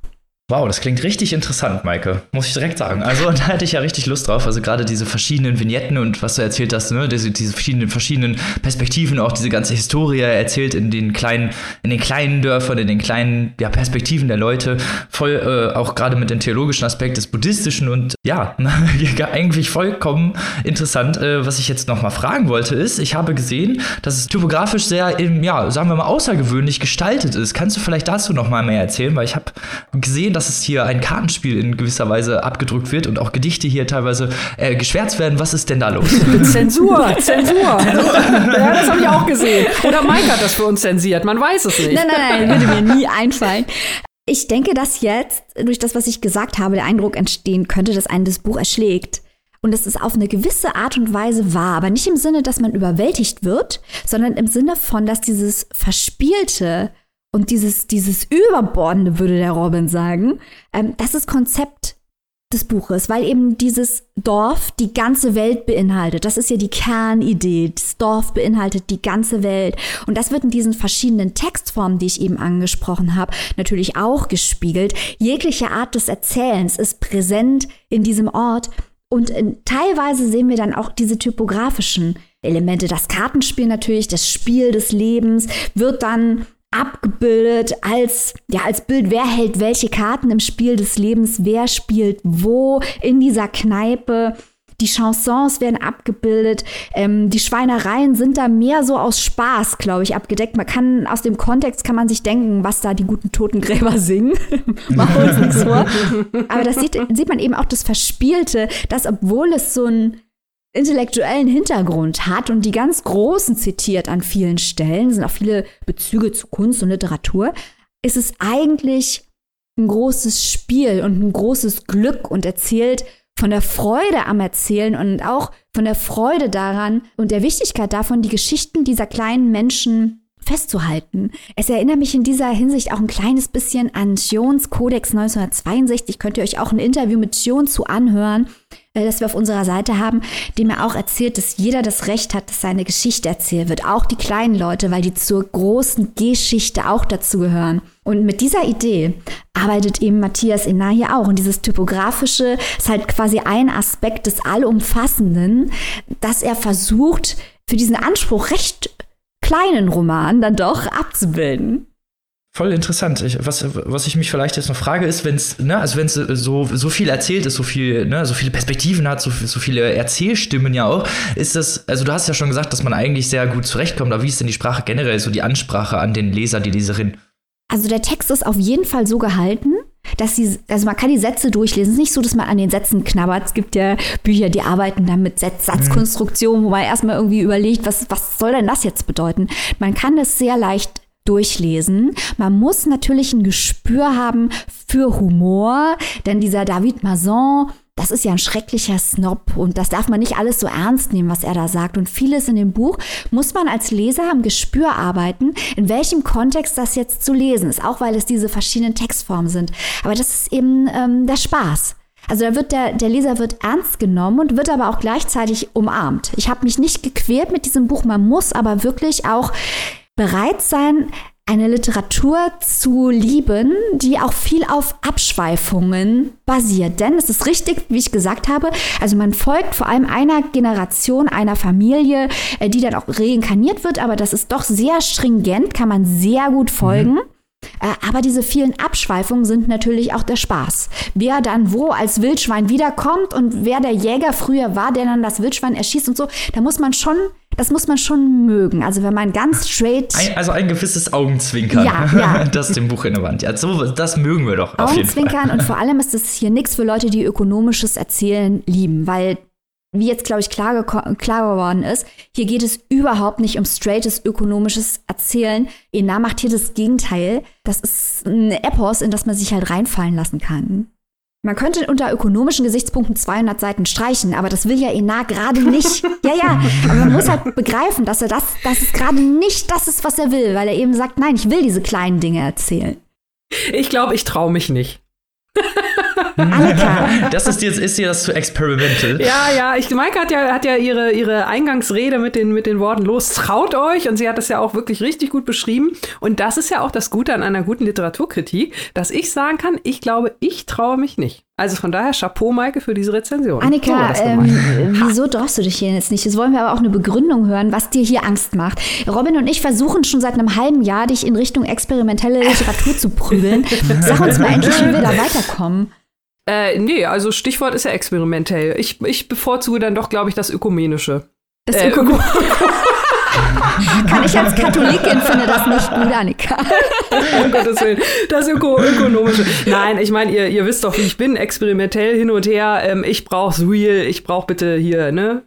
Wow, das klingt richtig interessant, Maike. Muss ich direkt sagen. Also da hätte ich ja richtig Lust drauf. Also gerade diese verschiedenen Vignetten und was du erzählt hast, ne, diese, diese verschiedenen, verschiedenen Perspektiven, auch diese ganze Historie erzählt in den kleinen, in den kleinen Dörfern, in den kleinen ja, Perspektiven der Leute, voll äh, auch gerade mit dem theologischen Aspekt des Buddhistischen und ja, eigentlich vollkommen interessant. Äh, was ich jetzt noch mal fragen wollte, ist, ich habe gesehen, dass es typografisch sehr, im, ja, sagen wir mal, außergewöhnlich gestaltet ist. Kannst du vielleicht dazu noch mal mehr erzählen? Weil ich habe gesehen, dass dass es hier ein Kartenspiel in gewisser Weise abgedruckt wird und auch Gedichte hier teilweise äh, geschwärzt werden. Was ist denn da los? Zensur, Zensur. ja, das habe ich auch gesehen. Oder Mike hat das für uns zensiert. Man weiß es nicht. Nein, nein, nein, würde mir nie einfallen. Ich denke, dass jetzt durch das, was ich gesagt habe, der Eindruck entstehen könnte, dass einen das Buch erschlägt. Und es ist auf eine gewisse Art und Weise wahr, aber nicht im Sinne, dass man überwältigt wird, sondern im Sinne von, dass dieses Verspielte und dieses, dieses Überbordende, würde der Robin sagen, ähm, das ist Konzept des Buches, weil eben dieses Dorf die ganze Welt beinhaltet. Das ist ja die Kernidee. Das Dorf beinhaltet die ganze Welt. Und das wird in diesen verschiedenen Textformen, die ich eben angesprochen habe, natürlich auch gespiegelt. Jegliche Art des Erzählens ist präsent in diesem Ort. Und in, teilweise sehen wir dann auch diese typografischen Elemente. Das Kartenspiel natürlich, das Spiel des Lebens wird dann abgebildet als, ja, als Bild, wer hält welche Karten im Spiel des Lebens, wer spielt wo in dieser Kneipe. Die Chansons werden abgebildet. Ähm, die Schweinereien sind da mehr so aus Spaß, glaube ich, abgedeckt. Man kann aus dem Kontext kann man sich denken, was da die guten Totengräber singen. Machen wir uns nichts vor. Aber das sieht, sieht man eben auch das Verspielte, dass obwohl es so ein intellektuellen Hintergrund hat und die ganz Großen zitiert an vielen Stellen, sind auch viele Bezüge zu Kunst und Literatur, ist es eigentlich ein großes Spiel und ein großes Glück und erzählt von der Freude am Erzählen und auch von der Freude daran und der Wichtigkeit davon, die Geschichten dieser kleinen Menschen festzuhalten. Es erinnert mich in dieser Hinsicht auch ein kleines bisschen an Jones Codex 1962. Könnt ihr euch auch ein Interview mit John zu anhören, äh, das wir auf unserer Seite haben, dem er auch erzählt, dass jeder das Recht hat, dass seine Geschichte erzählt wird. Auch die kleinen Leute, weil die zur großen Geschichte auch dazu gehören. Und mit dieser Idee arbeitet eben Matthias Inna hier auch. Und dieses Typografische ist halt quasi ein Aspekt des Allumfassenden, dass er versucht, für diesen Anspruch recht kleinen Roman dann doch abzubilden. Voll interessant. Ich, was, was ich mich vielleicht jetzt noch frage, ist, wenn es, ne, also so, so viel erzählt ist, so viel, ne, so viele Perspektiven hat, so, so viele Erzählstimmen ja auch, ist das, also du hast ja schon gesagt, dass man eigentlich sehr gut zurechtkommt, aber wie ist denn die Sprache generell, so die Ansprache an den Leser, die Leserin? Also der Text ist auf jeden Fall so gehalten, dass sie, also man kann die Sätze durchlesen. Es ist nicht so, dass man an den Sätzen knabbert. Es gibt ja Bücher, die arbeiten dann mit Satz Satzkonstruktion, wo man erstmal irgendwie überlegt, was, was soll denn das jetzt bedeuten? Man kann es sehr leicht durchlesen. Man muss natürlich ein Gespür haben für Humor, denn dieser David Mazon, das ist ja ein schrecklicher Snob und das darf man nicht alles so ernst nehmen, was er da sagt. Und vieles in dem Buch muss man als Leser am Gespür arbeiten, in welchem Kontext das jetzt zu lesen ist, auch weil es diese verschiedenen Textformen sind. Aber das ist eben ähm, der Spaß. Also da wird der, der Leser wird ernst genommen und wird aber auch gleichzeitig umarmt. Ich habe mich nicht gequält mit diesem Buch, man muss aber wirklich auch bereit sein, eine Literatur zu lieben, die auch viel auf Abschweifungen basiert. Denn es ist richtig, wie ich gesagt habe, also man folgt vor allem einer Generation, einer Familie, äh, die dann auch reinkarniert wird, aber das ist doch sehr stringent, kann man sehr gut folgen. Mhm. Äh, aber diese vielen Abschweifungen sind natürlich auch der Spaß. Wer dann wo als Wildschwein wiederkommt und wer der Jäger früher war, der dann das Wildschwein erschießt und so, da muss man schon das muss man schon mögen. Also wenn man ganz straight. Ein, also ein gewisses Augenzwinkern. Ja, ja. Das dem Buch in der Wand. Ja, so, das mögen wir doch. Augenzwinkern und vor allem ist es hier nichts für Leute, die ökonomisches Erzählen lieben, weil wie jetzt, glaube ich, klar, klar geworden ist, hier geht es überhaupt nicht um straightes ökonomisches Erzählen. Ena macht hier das Gegenteil. Das ist ein Epos, in das man sich halt reinfallen lassen kann. Man könnte unter ökonomischen Gesichtspunkten 200 Seiten streichen, aber das will ja Enar gerade nicht. ja, ja, aber man muss halt begreifen, dass er das, dass es gerade nicht das ist, was er will, weil er eben sagt, nein, ich will diese kleinen Dinge erzählen. Ich glaube, ich traue mich nicht. Annika. Das ist jetzt ist dir das zu experimental. Ja, ja, ich Maike hat ja hat ja ihre ihre Eingangsrede mit den mit den Worten los traut euch und sie hat das ja auch wirklich richtig gut beschrieben und das ist ja auch das Gute an einer guten Literaturkritik, dass ich sagen kann, ich glaube, ich traue mich nicht. Also von daher Chapeau, Maike, für diese Rezension. Annika, so ähm, wieso traust du dich hier jetzt nicht? Jetzt wollen wir aber auch eine Begründung hören, was dir hier Angst macht. Robin und ich versuchen schon seit einem halben Jahr, dich in Richtung experimentelle Literatur zu prügeln. Sag uns mal endlich, wie wir da weiterkommen. Äh, nee, also Stichwort ist ja experimentell. Ich, ich bevorzuge dann doch, glaube ich, das Ökumenische. Das äh, Öko Kann ich als Katholikin finde das nicht gut, Annika. um Gottes Willen. Das Öko Ökonomische. Nein, ich meine, ihr, ihr wisst doch, wie ich bin, experimentell hin und her. Ähm, ich brauch's real, ich brauch bitte hier, ne?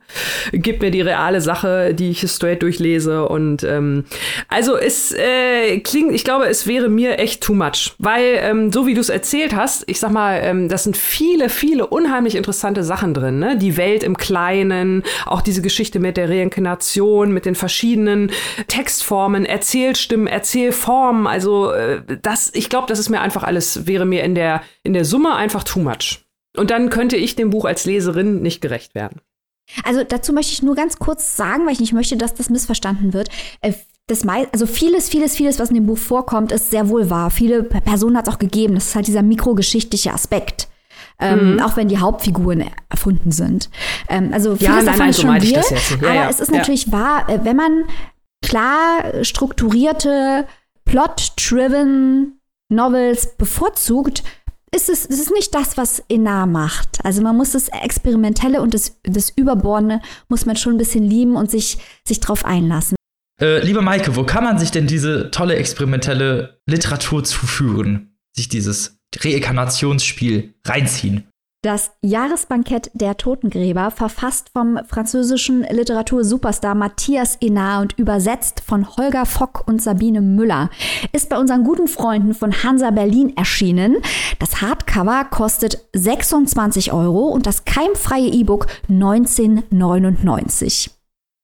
Gib mir die reale Sache, die ich straight durchlese. Und ähm, also es äh, klingt, ich glaube, es wäre mir echt too much. Weil, ähm, so wie du es erzählt hast, ich sag mal, ähm, das sind viele, viele unheimlich interessante Sachen drin, ne? Die Welt im Kleinen, auch diese Geschichte mit der Reinkarnation, mit den verschiedenen verschiedenen Textformen, Erzählstimmen, Erzählformen. Also äh, das, ich glaube, das ist mir einfach alles, wäre mir in der, in der Summe einfach too much. Und dann könnte ich dem Buch als Leserin nicht gerecht werden. Also dazu möchte ich nur ganz kurz sagen, weil ich nicht möchte, dass das missverstanden wird. Äh, das also vieles, vieles, vieles, was in dem Buch vorkommt, ist sehr wohl wahr. Viele Personen hat es auch gegeben. Das ist halt dieser mikrogeschichtliche Aspekt. Ähm, mhm. auch wenn die Hauptfiguren erfunden sind. Ähm, also vieles ja, nein, davon nein, ist schon so real, ja, aber ja. es ist natürlich wahr, äh, wenn man klar strukturierte, plot-driven Novels bevorzugt, ist es, es ist nicht das, was Enar macht. Also man muss das Experimentelle und das, das Überbordene muss man schon ein bisschen lieben und sich, sich drauf einlassen. Äh, liebe Maike, wo kann man sich denn diese tolle experimentelle Literatur zuführen? Sich dieses Reinkarnationsspiel reinziehen. Das Jahresbankett der Totengräber, verfasst vom französischen Literatursuperstar Matthias Enard und übersetzt von Holger Fock und Sabine Müller, ist bei unseren guten Freunden von Hansa Berlin erschienen. Das Hardcover kostet 26 Euro und das keimfreie E-Book 1999.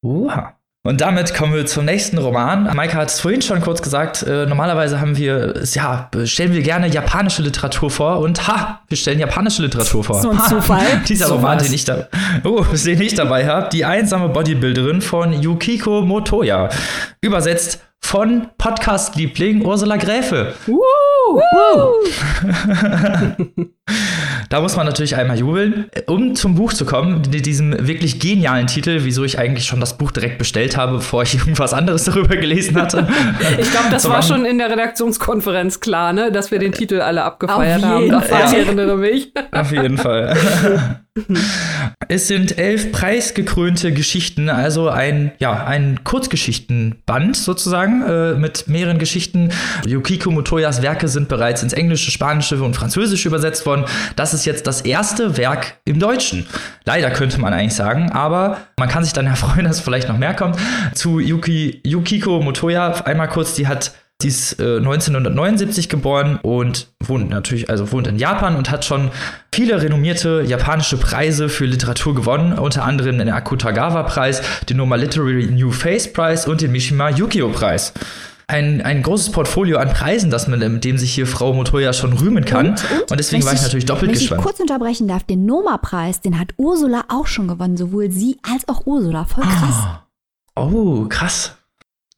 Oha. Und damit kommen wir zum nächsten Roman. Maika hat es vorhin schon kurz gesagt. Äh, normalerweise haben wir, ja, stellen wir gerne japanische Literatur vor und ha, wir stellen japanische Literatur vor. So ein Zufall. Ha, dieser so Roman, den ich, da, oh, den ich dabei habe, die einsame Bodybuilderin von Yukiko Motoya. Übersetzt von Podcast-Liebling Ursula Gräfe. Uh. da muss man natürlich einmal jubeln. Um zum Buch zu kommen, diesem wirklich genialen Titel, wieso ich eigentlich schon das Buch direkt bestellt habe, bevor ich irgendwas anderes darüber gelesen hatte. ich glaube, das war schon in der Redaktionskonferenz klar, ne? dass wir den Titel alle abgefeiert haben. Fall. Ich erinnere mich. Auf jeden Fall. es sind elf preisgekrönte Geschichten, also ein, ja, ein Kurzgeschichtenband sozusagen äh, mit mehreren Geschichten. Yukiko Motoyas Werke sind bereits ins Englische, Spanische und Französische übersetzt worden. Das ist jetzt das erste Werk im Deutschen. Leider könnte man eigentlich sagen, aber man kann sich dann erfreuen, dass vielleicht noch mehr kommt. Zu Yuki, Yukiko Motoya einmal kurz, die hat Sie ist äh, 1979 geboren und wohnt natürlich, also wohnt in Japan und hat schon viele renommierte japanische Preise für Literatur gewonnen, unter anderem den Akutagawa-Preis, den Noma Literary New Face Prize und den Mishima Yukio-Preis. Ein, ein großes Portfolio an Preisen, das man, mit dem sich hier Frau Motoya schon rühmen kann. Und, und, und deswegen war ich natürlich doppelt wenn gespannt. Wenn ich kurz unterbrechen darf, den Noma-Preis, den hat Ursula auch schon gewonnen, sowohl sie als auch Ursula. Voll krass. Ah. Oh, krass.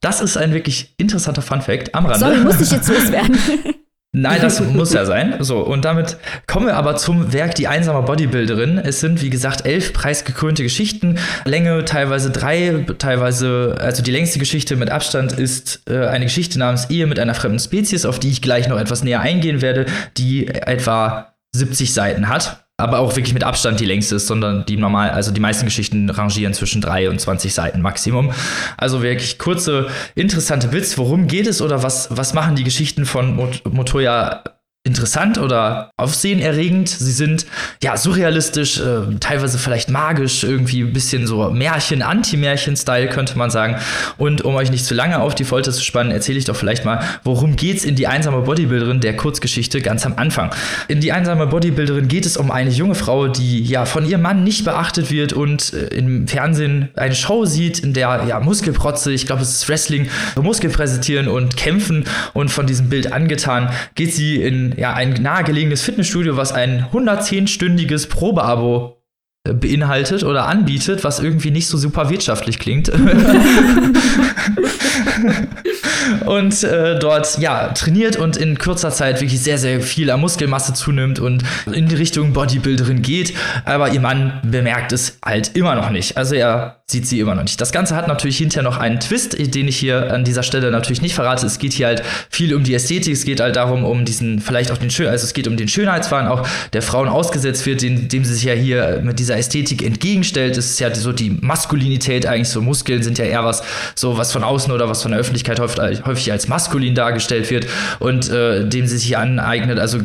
Das ist ein wirklich interessanter Fun-Fact am Rande. Sorry, muss ich jetzt loswerden. Nein, das muss ja sein. So, und damit kommen wir aber zum Werk Die einsame Bodybuilderin. Es sind, wie gesagt, elf preisgekrönte Geschichten. Länge teilweise drei, teilweise, also die längste Geschichte mit Abstand ist äh, eine Geschichte namens Ehe mit einer fremden Spezies, auf die ich gleich noch etwas näher eingehen werde, die etwa 70 Seiten hat aber auch wirklich mit Abstand die längste ist, sondern die normal, also die meisten Geschichten rangieren zwischen 3 und 20 Seiten Maximum. Also wirklich kurze, interessante Bits. Worum geht es oder was, was machen die Geschichten von Mot Motoya interessant oder aufsehenerregend. Sie sind ja surrealistisch, äh, teilweise vielleicht magisch, irgendwie ein bisschen so Märchen, Anti-Märchen-Style könnte man sagen. Und um euch nicht zu lange auf die Folter zu spannen, erzähle ich doch vielleicht mal, worum geht's in die einsame Bodybuilderin der Kurzgeschichte ganz am Anfang. In die einsame Bodybuilderin geht es um eine junge Frau, die ja von ihrem Mann nicht beachtet wird und äh, im Fernsehen eine Show sieht, in der ja Muskelprotze, ich glaube es ist Wrestling, Muskel präsentieren und kämpfen und von diesem Bild angetan geht sie in ja, ein nahegelegenes Fitnessstudio, was ein 110-stündiges Probeabo äh, beinhaltet oder anbietet, was irgendwie nicht so super wirtschaftlich klingt. und äh, dort ja trainiert und in kurzer Zeit wirklich sehr, sehr viel an Muskelmasse zunimmt und in die Richtung Bodybuilderin geht. Aber ihr Mann bemerkt es halt immer noch nicht. Also er sieht sie immer noch nicht. Das Ganze hat natürlich hinterher noch einen Twist, den ich hier an dieser Stelle natürlich nicht verrate. Es geht hier halt viel um die Ästhetik, es geht halt darum, um diesen, vielleicht auch den Schön, also es geht um den Schönheitswahn auch der Frauen ausgesetzt wird, dem, dem sie sich ja hier mit dieser Ästhetik entgegenstellt. Es ist ja so die Maskulinität eigentlich, so Muskeln sind ja eher was, so was von außen oder was von der Öffentlichkeit häufig, häufig als maskulin dargestellt wird und äh, dem sie sich aneignet, also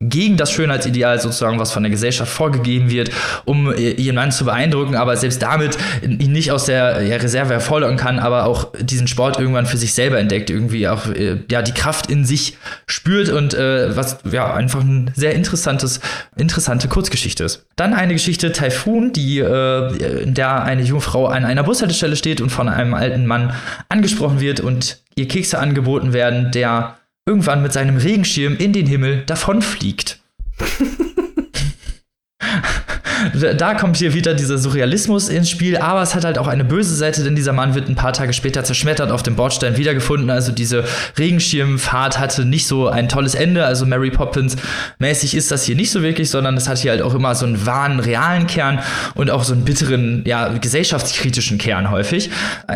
gegen das Schönheitsideal sozusagen, was von der Gesellschaft vorgegeben wird, um ihren Mann zu beeindrucken, aber selbst damit ihn nicht aus der ja, Reserve hervorlocken kann, aber auch diesen Sport irgendwann für sich selber entdeckt, irgendwie auch äh, ja die Kraft in sich spürt und äh, was ja einfach ein sehr interessantes, interessante Kurzgeschichte ist. Dann eine Geschichte Typhoon, die äh, in der eine junge Frau an einer Bushaltestelle steht und von einem alten Mann angesprochen wird und ihr Kekse angeboten werden, der irgendwann mit seinem Regenschirm in den Himmel davonfliegt. da kommt hier wieder dieser Surrealismus ins Spiel, aber es hat halt auch eine böse Seite, denn dieser Mann wird ein paar Tage später zerschmettert auf dem Bordstein wiedergefunden. Also diese Regenschirmfahrt hatte nicht so ein tolles Ende. Also Mary Poppins mäßig ist das hier nicht so wirklich, sondern es hat hier halt auch immer so einen wahren, realen Kern und auch so einen bitteren, ja, gesellschaftskritischen Kern häufig.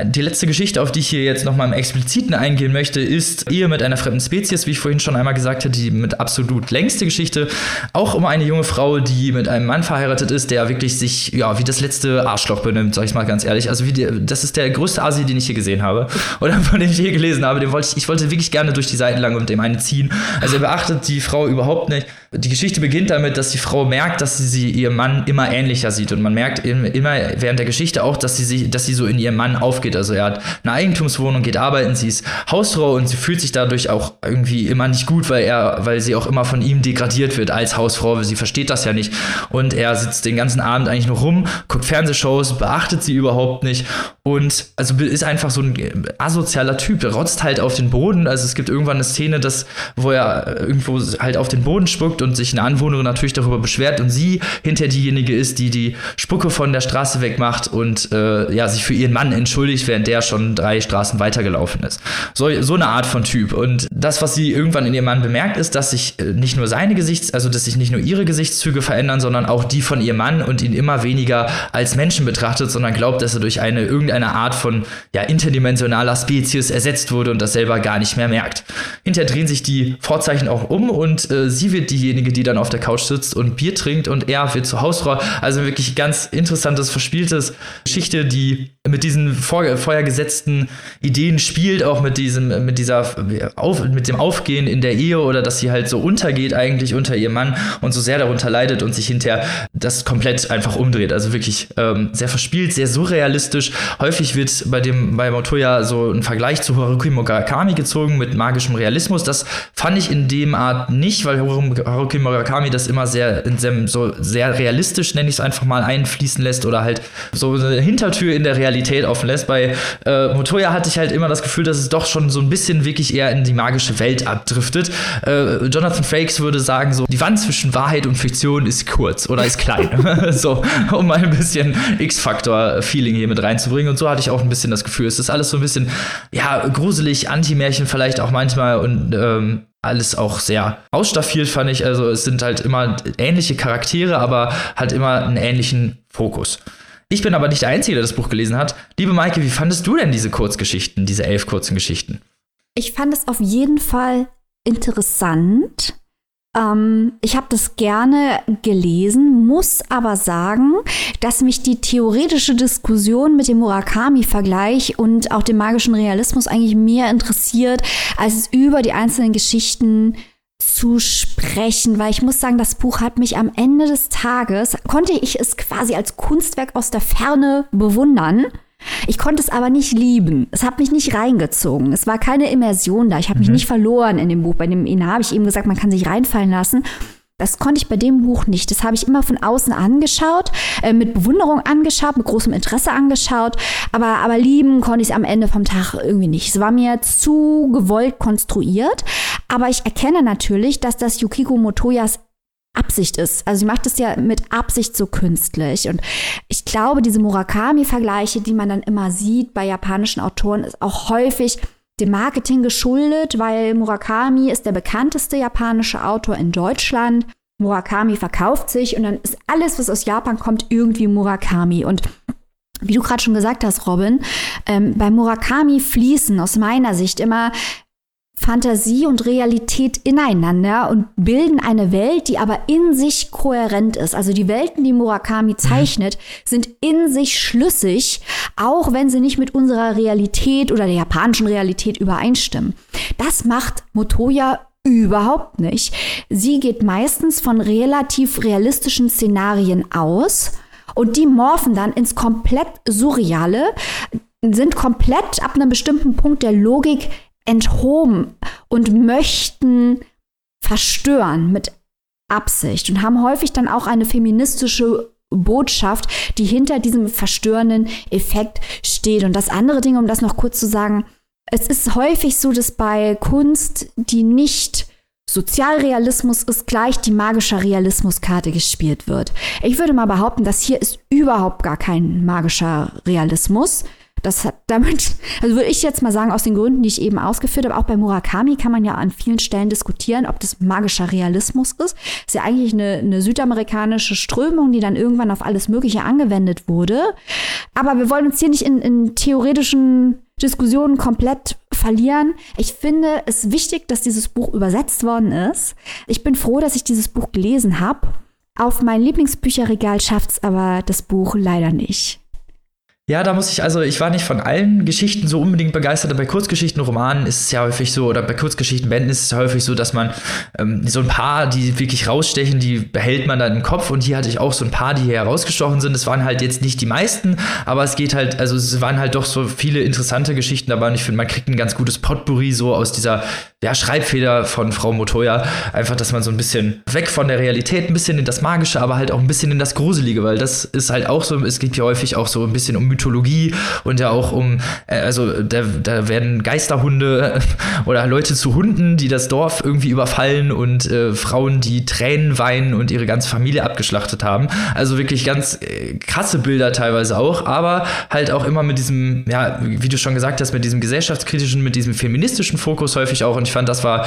Die letzte Geschichte, auf die ich hier jetzt nochmal im Expliziten eingehen möchte, ist Ehe mit einer fremden Spezies, wie ich vorhin schon einmal gesagt hatte, die mit absolut längste Geschichte. Auch um eine junge Frau, die mit einem Mann verheiratet ist, der wirklich sich, ja, wie das letzte Arschloch benimmt, sag ich mal ganz ehrlich. Also die, das ist der größte Asi, den ich hier gesehen habe. Oder von dem ich je gelesen habe. Den wollte ich, ich wollte wirklich gerne durch die Seiten lang und dem eine ziehen. Also er beachtet die Frau überhaupt nicht die Geschichte beginnt damit, dass die Frau merkt, dass sie, sie ihrem Mann immer ähnlicher sieht. Und man merkt immer während der Geschichte auch, dass sie, dass sie so in ihrem Mann aufgeht. Also er hat eine Eigentumswohnung, geht arbeiten, sie ist Hausfrau und sie fühlt sich dadurch auch irgendwie immer nicht gut, weil er, weil sie auch immer von ihm degradiert wird als Hausfrau. Sie versteht das ja nicht. Und er sitzt den ganzen Abend eigentlich nur rum, guckt Fernsehshows, beachtet sie überhaupt nicht. Und also ist einfach so ein asozialer Typ. Er rotzt halt auf den Boden. Also es gibt irgendwann eine Szene, dass, wo er irgendwo halt auf den Boden spuckt und sich eine Anwohnerin natürlich darüber beschwert und sie hinter diejenige ist, die die Spucke von der Straße wegmacht und äh, ja, sich für ihren Mann entschuldigt, während der schon drei Straßen weitergelaufen ist. So, so eine Art von Typ. Und das, was sie irgendwann in ihrem Mann bemerkt, ist, dass sich äh, nicht nur seine Gesichts-, also dass sich nicht nur ihre Gesichtszüge verändern, sondern auch die von ihrem Mann und ihn immer weniger als Menschen betrachtet, sondern glaubt, dass er durch eine irgendeine Art von ja, interdimensionaler Spezies ersetzt wurde und das selber gar nicht mehr merkt. Hinterher drehen sich die Vorzeichen auch um und äh, sie wird diejenige die dann auf der Couch sitzt und Bier trinkt und er wird zur Hausfrau. Also wirklich ganz interessantes, verspieltes Geschichte, die mit diesen vor, vorher gesetzten Ideen spielt, auch mit diesem, mit dieser, auf, mit dem Aufgehen in der Ehe oder dass sie halt so untergeht eigentlich unter ihrem Mann und so sehr darunter leidet und sich hinterher das komplett einfach umdreht. Also wirklich ähm, sehr verspielt, sehr surrealistisch. Häufig wird bei dem, bei Motoya so ein Vergleich zu Haruki Murakami gezogen mit magischem Realismus. Das fand ich in dem Art nicht, weil Haruki Murakami das immer sehr, in seinem, so sehr realistisch, nenne ich es einfach mal, einfließen lässt oder halt so eine Hintertür in der Realität offen lässt. Bei äh, Motoya hatte ich halt immer das Gefühl, dass es doch schon so ein bisschen wirklich eher in die magische Welt abdriftet. Äh, Jonathan Frakes würde sagen, so die Wand zwischen Wahrheit und Fiktion ist kurz oder ist klein. so, um mal ein bisschen X-Faktor-Feeling hier mit reinzubringen. Und so hatte ich auch ein bisschen das Gefühl, es ist alles so ein bisschen, ja, gruselig, Anti-Märchen vielleicht auch manchmal und ähm, alles auch sehr ausstaffiert, fand ich. Also es sind halt immer ähnliche Charaktere, aber halt immer einen ähnlichen Fokus. Ich bin aber nicht der Einzige, der das Buch gelesen hat. Liebe Maike, wie fandest du denn diese Kurzgeschichten, diese elf kurzen Geschichten? Ich fand es auf jeden Fall interessant. Ähm, ich habe das gerne gelesen, muss aber sagen, dass mich die theoretische Diskussion mit dem Murakami-Vergleich und auch dem magischen Realismus eigentlich mehr interessiert, als es über die einzelnen Geschichten zu sprechen, weil ich muss sagen, das Buch hat mich am Ende des Tages, konnte ich es quasi als Kunstwerk aus der Ferne bewundern. Ich konnte es aber nicht lieben. Es hat mich nicht reingezogen. Es war keine Immersion da. Ich habe mich mhm. nicht verloren in dem Buch. Bei dem Ina habe ich eben gesagt, man kann sich reinfallen lassen. Das konnte ich bei dem Buch nicht. Das habe ich immer von außen angeschaut, äh, mit Bewunderung angeschaut, mit großem Interesse angeschaut. Aber, aber lieben konnte ich es am Ende vom Tag irgendwie nicht. Es war mir zu gewollt konstruiert. Aber ich erkenne natürlich, dass das Yukiko Motoyas Absicht ist. Also sie macht es ja mit Absicht so künstlich. Und ich glaube, diese Murakami-Vergleiche, die man dann immer sieht bei japanischen Autoren, ist auch häufig dem Marketing geschuldet, weil Murakami ist der bekannteste japanische Autor in Deutschland. Murakami verkauft sich und dann ist alles, was aus Japan kommt, irgendwie Murakami. Und wie du gerade schon gesagt hast, Robin, ähm, bei Murakami fließen aus meiner Sicht immer Fantasie und Realität ineinander und bilden eine Welt, die aber in sich kohärent ist. Also die Welten, die Murakami mhm. zeichnet, sind in sich schlüssig, auch wenn sie nicht mit unserer Realität oder der japanischen Realität übereinstimmen. Das macht Motoya überhaupt nicht. Sie geht meistens von relativ realistischen Szenarien aus und die morphen dann ins komplett Surreale, sind komplett ab einem bestimmten Punkt der Logik enthoben und möchten verstören mit Absicht und haben häufig dann auch eine feministische Botschaft, die hinter diesem verstörenden Effekt steht. Und das andere Ding, um das noch kurz zu sagen, es ist häufig so, dass bei Kunst, die nicht Sozialrealismus ist, gleich die magische Realismuskarte gespielt wird. Ich würde mal behaupten, dass hier ist überhaupt gar kein magischer Realismus. Das hat damit, also würde ich jetzt mal sagen, aus den Gründen, die ich eben ausgeführt habe, auch bei Murakami kann man ja an vielen Stellen diskutieren, ob das magischer Realismus ist. Ist ja eigentlich eine, eine südamerikanische Strömung, die dann irgendwann auf alles Mögliche angewendet wurde. Aber wir wollen uns hier nicht in, in theoretischen Diskussionen komplett verlieren. Ich finde es wichtig, dass dieses Buch übersetzt worden ist. Ich bin froh, dass ich dieses Buch gelesen habe. Auf mein Lieblingsbücherregal schafft es aber das Buch leider nicht. Ja, da muss ich, also ich war nicht von allen Geschichten so unbedingt begeistert, aber bei Kurzgeschichten, Romanen ist es ja häufig so, oder bei Kurzgeschichten, Bänden ist es häufig so, dass man ähm, so ein paar, die wirklich rausstechen, die behält man dann im Kopf und hier hatte ich auch so ein paar, die hier herausgestochen sind. Es waren halt jetzt nicht die meisten, aber es geht halt, also es waren halt doch so viele interessante Geschichten dabei und ich finde, man kriegt ein ganz gutes Potpourri so aus dieser ja, Schreibfeder von Frau Motoya. Einfach, dass man so ein bisschen weg von der Realität, ein bisschen in das Magische, aber halt auch ein bisschen in das Gruselige, weil das ist halt auch so, es geht ja häufig auch so ein bisschen um Mythologie und ja auch um, äh, also da, da werden Geisterhunde oder Leute zu Hunden, die das Dorf irgendwie überfallen und äh, Frauen, die Tränen weinen und ihre ganze Familie abgeschlachtet haben. Also wirklich ganz äh, krasse Bilder teilweise auch, aber halt auch immer mit diesem, ja, wie du schon gesagt hast, mit diesem gesellschaftskritischen, mit diesem feministischen Fokus häufig auch und ich fand, das war,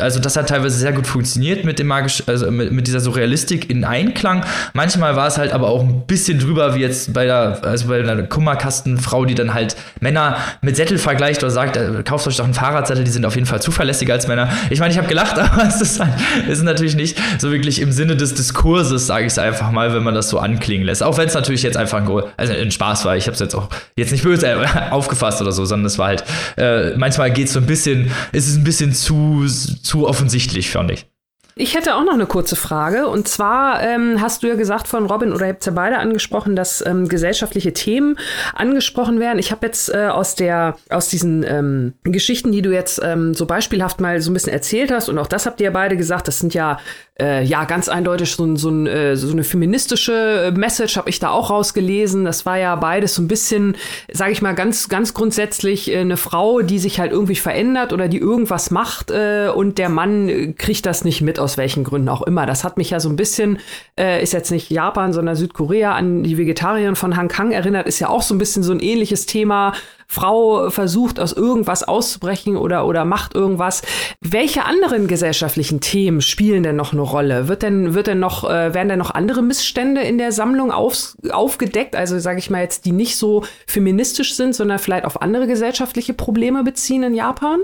also das hat teilweise sehr gut funktioniert mit dem magisch, also mit, mit dieser Surrealistik in Einklang. Manchmal war es halt aber auch ein bisschen drüber, wie jetzt bei der, also bei einer Kummerkastenfrau, die dann halt Männer mit Sättel vergleicht oder sagt, äh, kauft euch doch einen Fahrradsättel, die sind auf jeden Fall zuverlässiger als Männer. Ich meine, ich habe gelacht, aber es ist, halt, es ist natürlich nicht so wirklich im Sinne des Diskurses, sage ich es einfach mal, wenn man das so anklingen lässt. Auch wenn es natürlich jetzt einfach ein, also ein Spaß war. Ich habe es jetzt auch jetzt nicht böse äh, aufgefasst oder so, sondern es war halt, äh, manchmal geht es so ein bisschen, es ist ein bisschen bisschen zu, zu offensichtlich, fand ich. Ich hätte auch noch eine kurze Frage. Und zwar ähm, hast du ja gesagt von Robin oder ihr habt ja beide angesprochen, dass ähm, gesellschaftliche Themen angesprochen werden. Ich habe jetzt äh, aus der aus diesen ähm, Geschichten, die du jetzt ähm, so beispielhaft mal so ein bisschen erzählt hast, und auch das habt ihr ja beide gesagt, das sind ja äh, ja ganz eindeutig so, so, ein, äh, so eine feministische Message habe ich da auch rausgelesen. Das war ja beides so ein bisschen, sage ich mal, ganz ganz grundsätzlich äh, eine Frau, die sich halt irgendwie verändert oder die irgendwas macht äh, und der Mann kriegt das nicht mit aus welchen Gründen auch immer. Das hat mich ja so ein bisschen, äh, ist jetzt nicht Japan, sondern Südkorea an die Vegetarierin von Han Kang erinnert, ist ja auch so ein bisschen so ein ähnliches Thema. Frau versucht aus irgendwas auszubrechen oder, oder macht irgendwas. Welche anderen gesellschaftlichen Themen spielen denn noch eine Rolle? Wird denn, wird denn noch, äh, werden denn noch andere Missstände in der Sammlung auf, aufgedeckt? Also sage ich mal jetzt, die nicht so feministisch sind, sondern vielleicht auf andere gesellschaftliche Probleme beziehen in Japan?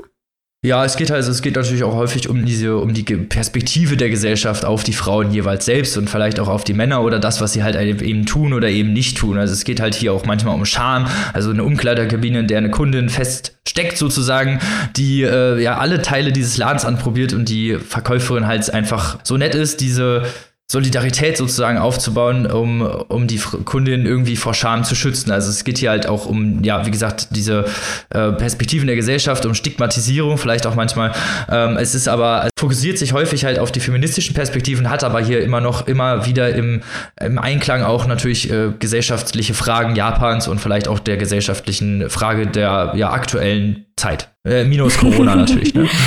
Ja, es geht also, es geht natürlich auch häufig um diese, um die Perspektive der Gesellschaft auf die Frauen jeweils selbst und vielleicht auch auf die Männer oder das, was sie halt eben tun oder eben nicht tun. Also es geht halt hier auch manchmal um Scham, also eine Umkleiderkabine, in der eine Kundin feststeckt sozusagen, die äh, ja alle Teile dieses Ladens anprobiert und die Verkäuferin halt einfach so nett ist, diese Solidarität sozusagen aufzubauen, um, um die Kundin irgendwie vor Scham zu schützen. Also es geht hier halt auch um, ja, wie gesagt, diese äh, Perspektiven der Gesellschaft, um Stigmatisierung vielleicht auch manchmal. Ähm, es ist aber, es fokussiert sich häufig halt auf die feministischen Perspektiven, hat aber hier immer noch, immer wieder im, im Einklang auch natürlich äh, gesellschaftliche Fragen Japans und vielleicht auch der gesellschaftlichen Frage der ja, aktuellen Zeit. Äh, minus Corona natürlich. Ne?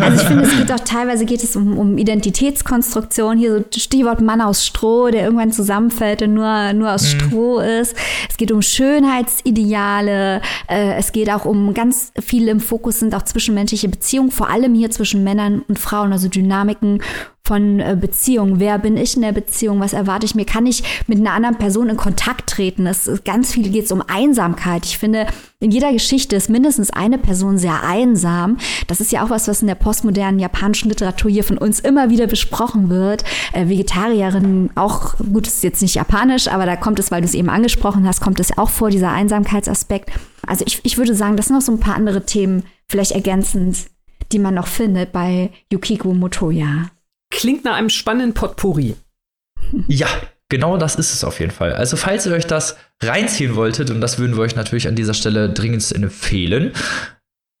Also ich finde, es geht auch teilweise geht es um, um Identitätskonstruktion. Hier so Stichwort Mann aus Stroh, der irgendwann zusammenfällt und nur, nur aus mhm. Stroh ist. Es geht um Schönheitsideale. Äh, es geht auch um ganz viel im Fokus sind auch zwischenmenschliche Beziehungen, vor allem hier zwischen Männern und Frauen, also Dynamiken von äh, Beziehung. Wer bin ich in der Beziehung? Was erwarte ich mir? Kann ich mit einer anderen Person in Kontakt treten? Es ist ganz viel geht es um Einsamkeit. Ich finde, in jeder Geschichte ist mindestens eine Person sehr einsam. Das ist ja auch was, was in der postmodernen japanischen Literatur hier von uns immer wieder besprochen wird. Äh, Vegetarierinnen, auch gut, ist jetzt nicht japanisch, aber da kommt es, weil du es eben angesprochen hast, kommt es auch vor, dieser Einsamkeitsaspekt. Also ich, ich würde sagen, das sind noch so ein paar andere Themen, vielleicht ergänzend, die man noch findet bei Yukiko Motoya. Klingt nach einem spannenden Potpourri. Ja, genau das ist es auf jeden Fall. Also, falls ihr euch das reinziehen wolltet, und das würden wir euch natürlich an dieser Stelle dringend empfehlen,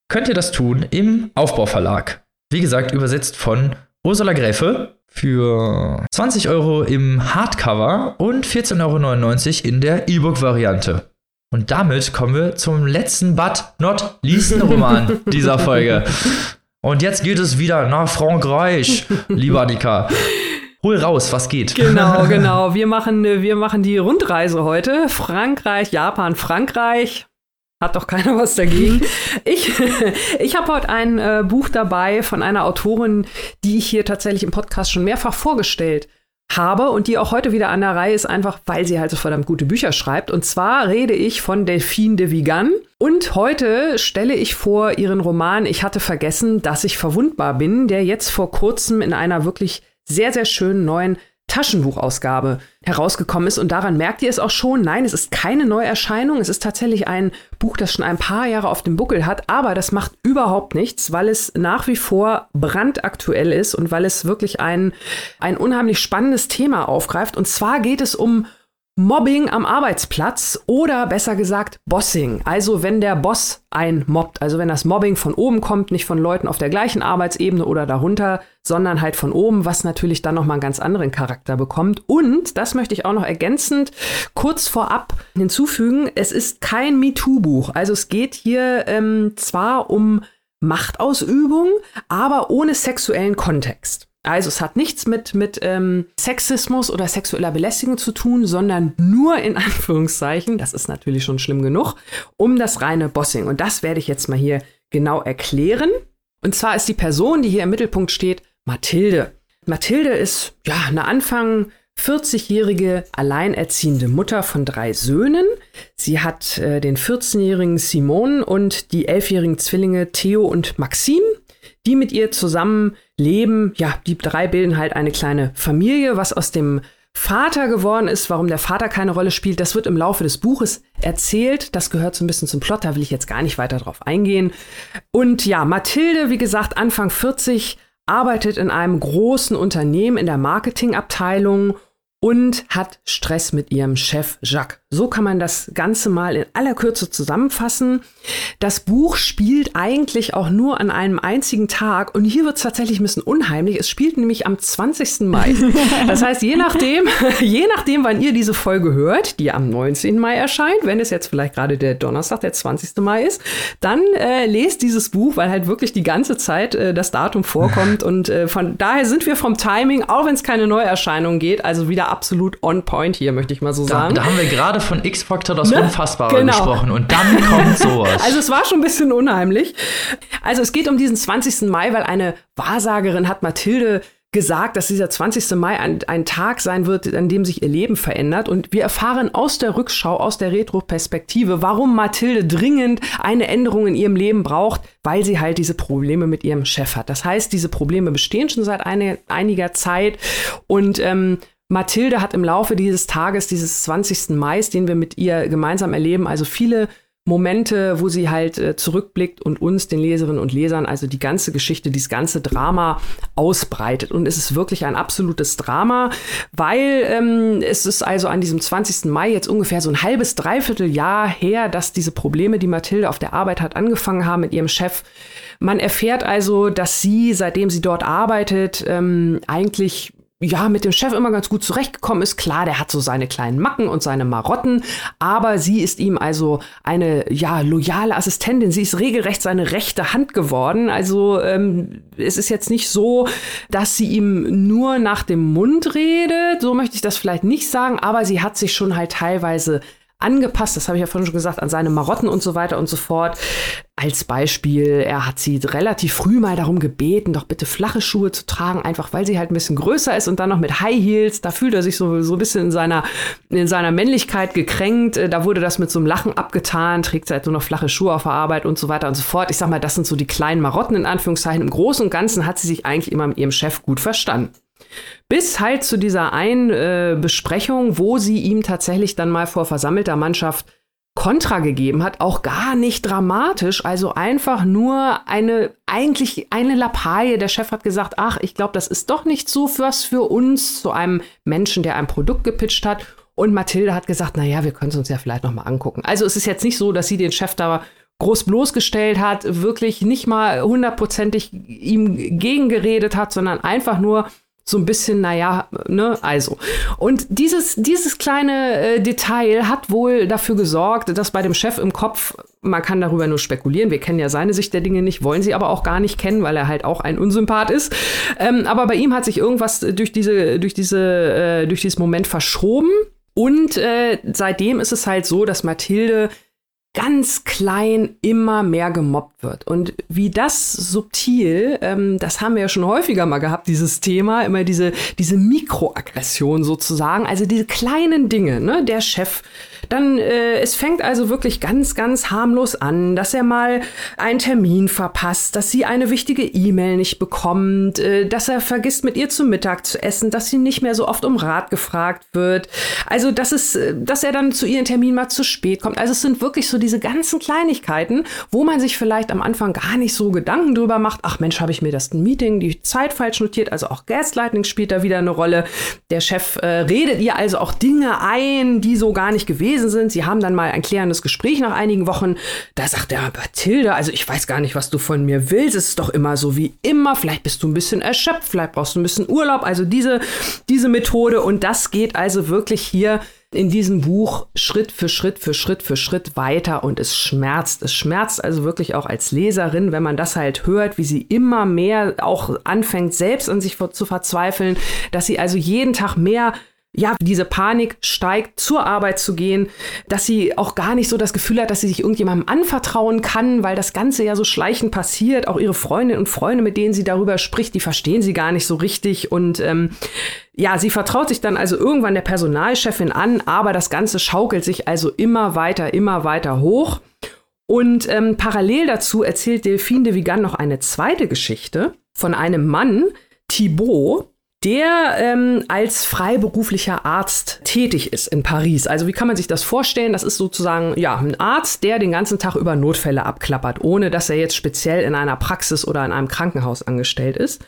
könnt ihr das tun im Aufbauverlag. Wie gesagt, übersetzt von Ursula Gräfe für 20 Euro im Hardcover und 14,99 Euro in der E-Book-Variante. Und damit kommen wir zum letzten but not least Roman dieser Folge. Und jetzt geht es wieder nach Frankreich, lieber Annika. Hol raus, was geht. Genau, genau. Wir machen, wir machen die Rundreise heute. Frankreich, Japan, Frankreich. Hat doch keiner was dagegen. Ich, ich habe heute ein äh, Buch dabei von einer Autorin, die ich hier tatsächlich im Podcast schon mehrfach vorgestellt habe und die auch heute wieder an der Reihe ist, einfach weil sie halt so verdammt gute Bücher schreibt. Und zwar rede ich von Delphine de Vigan. Und heute stelle ich vor ihren Roman Ich hatte vergessen, dass ich verwundbar bin, der jetzt vor kurzem in einer wirklich sehr, sehr schönen neuen Taschenbuchausgabe herausgekommen ist. Und daran merkt ihr es auch schon. Nein, es ist keine Neuerscheinung. Es ist tatsächlich ein Buch, das schon ein paar Jahre auf dem Buckel hat. Aber das macht überhaupt nichts, weil es nach wie vor brandaktuell ist und weil es wirklich ein, ein unheimlich spannendes Thema aufgreift. Und zwar geht es um Mobbing am Arbeitsplatz oder besser gesagt Bossing. Also wenn der Boss ein mobbt, also wenn das Mobbing von oben kommt, nicht von Leuten auf der gleichen Arbeitsebene oder darunter, sondern halt von oben, was natürlich dann nochmal einen ganz anderen Charakter bekommt. Und, das möchte ich auch noch ergänzend kurz vorab hinzufügen, es ist kein MeToo-Buch. Also es geht hier ähm, zwar um Machtausübung, aber ohne sexuellen Kontext. Also es hat nichts mit, mit ähm, Sexismus oder sexueller Belästigung zu tun, sondern nur in Anführungszeichen, das ist natürlich schon schlimm genug, um das reine Bossing. Und das werde ich jetzt mal hier genau erklären. Und zwar ist die Person, die hier im Mittelpunkt steht, Mathilde. Mathilde ist ja eine Anfang 40-jährige alleinerziehende Mutter von drei Söhnen. Sie hat äh, den 14-jährigen Simon und die 11-jährigen Zwillinge Theo und Maxim die mit ihr zusammen leben. Ja, die drei bilden halt eine kleine Familie, was aus dem Vater geworden ist, warum der Vater keine Rolle spielt, das wird im Laufe des Buches erzählt. Das gehört so ein bisschen zum Plot, da will ich jetzt gar nicht weiter drauf eingehen. Und ja, Mathilde, wie gesagt, Anfang 40, arbeitet in einem großen Unternehmen in der Marketingabteilung und hat Stress mit ihrem Chef Jacques. So kann man das Ganze mal in aller Kürze zusammenfassen. Das Buch spielt eigentlich auch nur an einem einzigen Tag und hier wird es tatsächlich ein bisschen unheimlich. Es spielt nämlich am 20. Mai. Das heißt, je nachdem, je nachdem, wann ihr diese Folge hört, die am 19. Mai erscheint, wenn es jetzt vielleicht gerade der Donnerstag, der 20. Mai ist, dann äh, lest dieses Buch, weil halt wirklich die ganze Zeit äh, das Datum vorkommt und äh, von daher sind wir vom Timing, auch wenn es keine Neuerscheinung geht, also wieder wieder absolut on point hier, möchte ich mal so sagen. Da, da haben wir gerade von X-Factor das ne? Unfassbare genau. gesprochen und dann kommt sowas. Also es war schon ein bisschen unheimlich. Also es geht um diesen 20. Mai, weil eine Wahrsagerin hat Mathilde gesagt, dass dieser 20. Mai ein, ein, Tag sein wird, an dem sich ihr Leben verändert. Und wir erfahren aus der Rückschau, aus der Retro-Perspektive, warum Mathilde dringend eine Änderung in ihrem Leben braucht, weil sie halt diese Probleme mit ihrem Chef hat. Das heißt, diese Probleme bestehen schon seit eine, einiger Zeit und ähm, Mathilde hat im Laufe dieses Tages, dieses 20. Mai, den wir mit ihr gemeinsam erleben, also viele Momente, wo sie halt äh, zurückblickt und uns, den Leserinnen und Lesern, also die ganze Geschichte, dieses ganze Drama ausbreitet. Und es ist wirklich ein absolutes Drama, weil ähm, es ist also an diesem 20. Mai jetzt ungefähr so ein halbes, dreiviertel Jahr her, dass diese Probleme, die Mathilde auf der Arbeit hat, angefangen haben mit ihrem Chef. Man erfährt also, dass sie, seitdem sie dort arbeitet, ähm, eigentlich ja, mit dem Chef immer ganz gut zurechtgekommen ist. Klar, der hat so seine kleinen Macken und seine Marotten, aber sie ist ihm also eine, ja, loyale Assistentin. Sie ist regelrecht seine rechte Hand geworden. Also ähm, es ist jetzt nicht so, dass sie ihm nur nach dem Mund redet. So möchte ich das vielleicht nicht sagen, aber sie hat sich schon halt teilweise angepasst, das habe ich ja vorhin schon gesagt, an seine Marotten und so weiter und so fort. Als Beispiel, er hat sie relativ früh mal darum gebeten, doch bitte flache Schuhe zu tragen, einfach weil sie halt ein bisschen größer ist und dann noch mit High Heels. Da fühlt er sich so, so ein bisschen in seiner, in seiner Männlichkeit gekränkt. Äh, da wurde das mit so einem Lachen abgetan, trägt halt nur noch flache Schuhe auf der Arbeit und so weiter und so fort. Ich sag mal, das sind so die kleinen Marotten in Anführungszeichen. Im Großen und Ganzen hat sie sich eigentlich immer mit ihrem Chef gut verstanden. Bis halt zu dieser einen äh, Besprechung, wo sie ihm tatsächlich dann mal vor versammelter Mannschaft Kontra gegeben hat, auch gar nicht dramatisch, also einfach nur eine, eigentlich eine Lappalie. Der Chef hat gesagt, ach, ich glaube, das ist doch nicht so was für uns, zu einem Menschen, der ein Produkt gepitcht hat. Und Mathilde hat gesagt, na ja, wir können es uns ja vielleicht noch mal angucken. Also es ist jetzt nicht so, dass sie den Chef da groß bloßgestellt hat, wirklich nicht mal hundertprozentig ihm gegengeredet hat, sondern einfach nur so ein bisschen, naja, ne, also. Und dieses, dieses kleine äh, Detail hat wohl dafür gesorgt, dass bei dem Chef im Kopf, man kann darüber nur spekulieren, wir kennen ja seine Sicht der Dinge nicht, wollen sie aber auch gar nicht kennen, weil er halt auch ein Unsympath ist. Ähm, aber bei ihm hat sich irgendwas durch diese, durch diese, äh, durch dieses Moment verschoben. Und äh, seitdem ist es halt so, dass Mathilde ganz klein immer mehr gemobbt wird. Und wie das subtil, ähm, das haben wir ja schon häufiger mal gehabt, dieses Thema, immer diese, diese Mikroaggression sozusagen, also diese kleinen Dinge, ne, der Chef dann, äh, es fängt also wirklich ganz, ganz harmlos an, dass er mal einen Termin verpasst, dass sie eine wichtige E-Mail nicht bekommt, äh, dass er vergisst, mit ihr zu Mittag zu essen, dass sie nicht mehr so oft um Rat gefragt wird. Also, dass es, äh, dass er dann zu ihren Termin mal zu spät kommt. Also, es sind wirklich so diese ganzen Kleinigkeiten, wo man sich vielleicht am Anfang gar nicht so Gedanken drüber macht. Ach Mensch, habe ich mir das Meeting, die Zeit falsch notiert. Also auch Gaslighting spielt da wieder eine Rolle. Der Chef äh, redet ihr also auch Dinge ein, die so gar nicht gewesen gewesen sind. Sie haben dann mal ein klärendes Gespräch nach einigen Wochen. Da sagt er, Mathilde, also ich weiß gar nicht, was du von mir willst. Es ist doch immer so wie immer. Vielleicht bist du ein bisschen erschöpft, vielleicht brauchst du ein bisschen Urlaub. Also diese, diese Methode. Und das geht also wirklich hier in diesem Buch Schritt für Schritt für Schritt für Schritt weiter und es schmerzt. Es schmerzt also wirklich auch als Leserin, wenn man das halt hört, wie sie immer mehr auch anfängt, selbst an sich zu verzweifeln, dass sie also jeden Tag mehr ja, diese Panik steigt, zur Arbeit zu gehen, dass sie auch gar nicht so das Gefühl hat, dass sie sich irgendjemandem anvertrauen kann, weil das Ganze ja so schleichend passiert. Auch ihre Freundinnen und Freunde, mit denen sie darüber spricht, die verstehen sie gar nicht so richtig. Und ähm, ja, sie vertraut sich dann also irgendwann der Personalchefin an, aber das Ganze schaukelt sich also immer weiter, immer weiter hoch. Und ähm, parallel dazu erzählt Delphine de Vigan noch eine zweite Geschichte von einem Mann, Thibaut, der ähm, als freiberuflicher Arzt tätig ist in Paris. Also wie kann man sich das vorstellen? Das ist sozusagen ja ein Arzt, der den ganzen Tag über Notfälle abklappert, ohne dass er jetzt speziell in einer Praxis oder in einem Krankenhaus angestellt ist.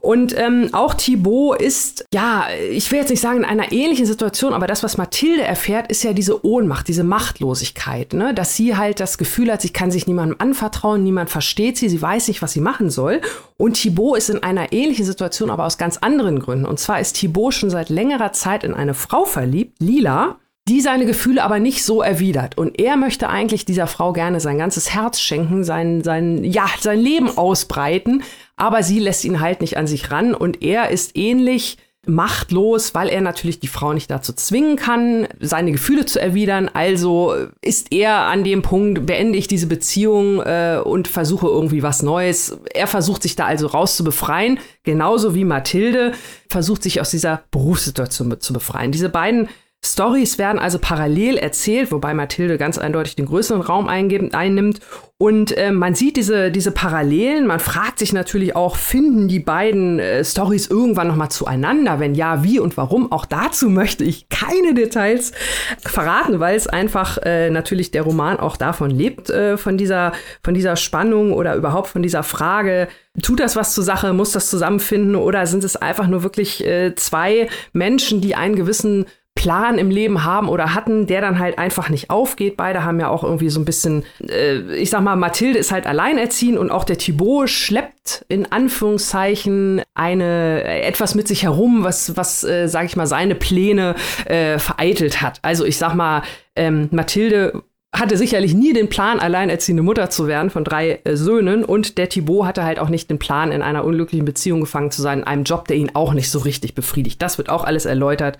Und ähm, auch Thibaut ist ja, ich will jetzt nicht sagen in einer ähnlichen Situation, aber das, was Mathilde erfährt, ist ja diese Ohnmacht, diese Machtlosigkeit, ne? dass sie halt das Gefühl hat, sie kann sich niemandem anvertrauen, niemand versteht sie, sie weiß nicht, was sie machen soll. Und Thibaut ist in einer ähnlichen Situation, aber aus ganz anderen Gründen. Und zwar ist Thibaut schon seit längerer Zeit in eine Frau verliebt, Lila, die seine Gefühle aber nicht so erwidert. Und er möchte eigentlich dieser Frau gerne sein ganzes Herz schenken, sein, sein, ja, sein Leben ausbreiten, aber sie lässt ihn halt nicht an sich ran und er ist ähnlich machtlos, weil er natürlich die Frau nicht dazu zwingen kann, seine Gefühle zu erwidern. Also ist er an dem Punkt, beende ich diese Beziehung äh, und versuche irgendwie was Neues. Er versucht sich da also rauszubefreien, genauso wie Mathilde versucht sich aus dieser Berufssituation zu befreien. Diese beiden Stories werden also parallel erzählt, wobei Mathilde ganz eindeutig den größeren Raum einnimmt. Und äh, man sieht diese, diese Parallelen. Man fragt sich natürlich auch, finden die beiden äh, Stories irgendwann nochmal zueinander? Wenn ja, wie und warum? Auch dazu möchte ich keine Details verraten, weil es einfach äh, natürlich der Roman auch davon lebt, äh, von, dieser, von dieser Spannung oder überhaupt von dieser Frage, tut das was zur Sache, muss das zusammenfinden oder sind es einfach nur wirklich äh, zwei Menschen, die einen gewissen Plan im Leben haben oder hatten, der dann halt einfach nicht aufgeht. Beide haben ja auch irgendwie so ein bisschen, äh, ich sag mal, Mathilde ist halt alleinerziehend und auch der Thibaut schleppt in Anführungszeichen eine äh, etwas mit sich herum, was, was, äh, sag ich mal, seine Pläne äh, vereitelt hat. Also ich sag mal, ähm, Mathilde hatte sicherlich nie den Plan, alleinerziehende Mutter zu werden von drei äh, Söhnen. Und der Thibaut hatte halt auch nicht den Plan, in einer unglücklichen Beziehung gefangen zu sein, in einem Job, der ihn auch nicht so richtig befriedigt. Das wird auch alles erläutert.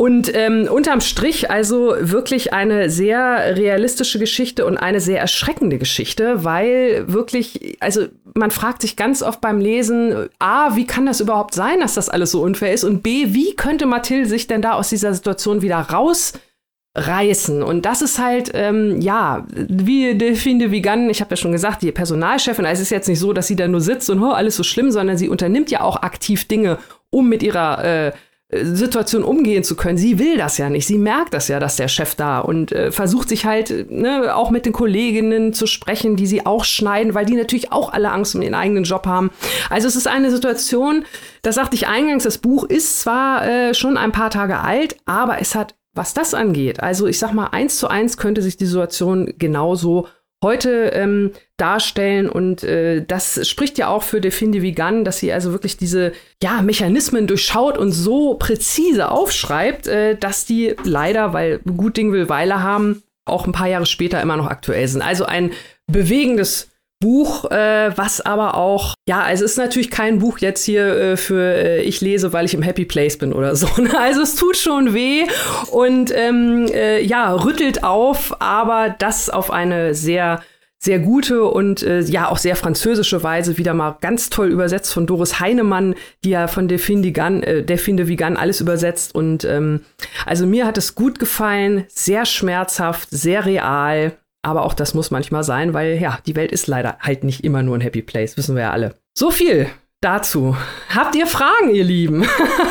Und ähm, unterm Strich also wirklich eine sehr realistische Geschichte und eine sehr erschreckende Geschichte, weil wirklich, also man fragt sich ganz oft beim Lesen, A, wie kann das überhaupt sein, dass das alles so unfair ist? Und B, wie könnte Mathilde sich denn da aus dieser Situation wieder rausreißen? Und das ist halt, ähm, ja, wie Delphine Vigan, ich habe ja schon gesagt, die Personalchefin, also es ist jetzt nicht so, dass sie da nur sitzt und oh, alles so schlimm, sondern sie unternimmt ja auch aktiv Dinge, um mit ihrer äh, Situation umgehen zu können. Sie will das ja nicht. Sie merkt das ja, dass der Chef da und äh, versucht sich halt ne, auch mit den Kolleginnen zu sprechen, die sie auch schneiden, weil die natürlich auch alle Angst um ihren eigenen Job haben. Also es ist eine Situation, das sagte ich eingangs, das Buch ist zwar äh, schon ein paar Tage alt, aber es hat, was das angeht, also ich sag mal, eins zu eins könnte sich die Situation genauso heute ähm, darstellen. Und äh, das spricht ja auch für Definde Vegan, dass sie also wirklich diese ja, Mechanismen durchschaut und so präzise aufschreibt, äh, dass die leider, weil gut Ding will Weile haben, auch ein paar Jahre später immer noch aktuell sind. Also ein bewegendes Buch, äh, was aber auch, ja, also es ist natürlich kein Buch jetzt hier äh, für äh, ich lese, weil ich im Happy Place bin oder so. Ne? Also es tut schon weh und ähm, äh, ja, rüttelt auf, aber das auf eine sehr sehr gute und äh, ja auch sehr französische Weise wieder mal ganz toll übersetzt von Doris Heinemann, die ja von Delphine Vigan, äh, Delphine de Vigan alles übersetzt und ähm, also mir hat es gut gefallen, sehr schmerzhaft, sehr real aber auch das muss manchmal sein, weil ja, die Welt ist leider halt nicht immer nur ein Happy Place, wissen wir ja alle. So viel dazu. Habt ihr Fragen, ihr Lieben?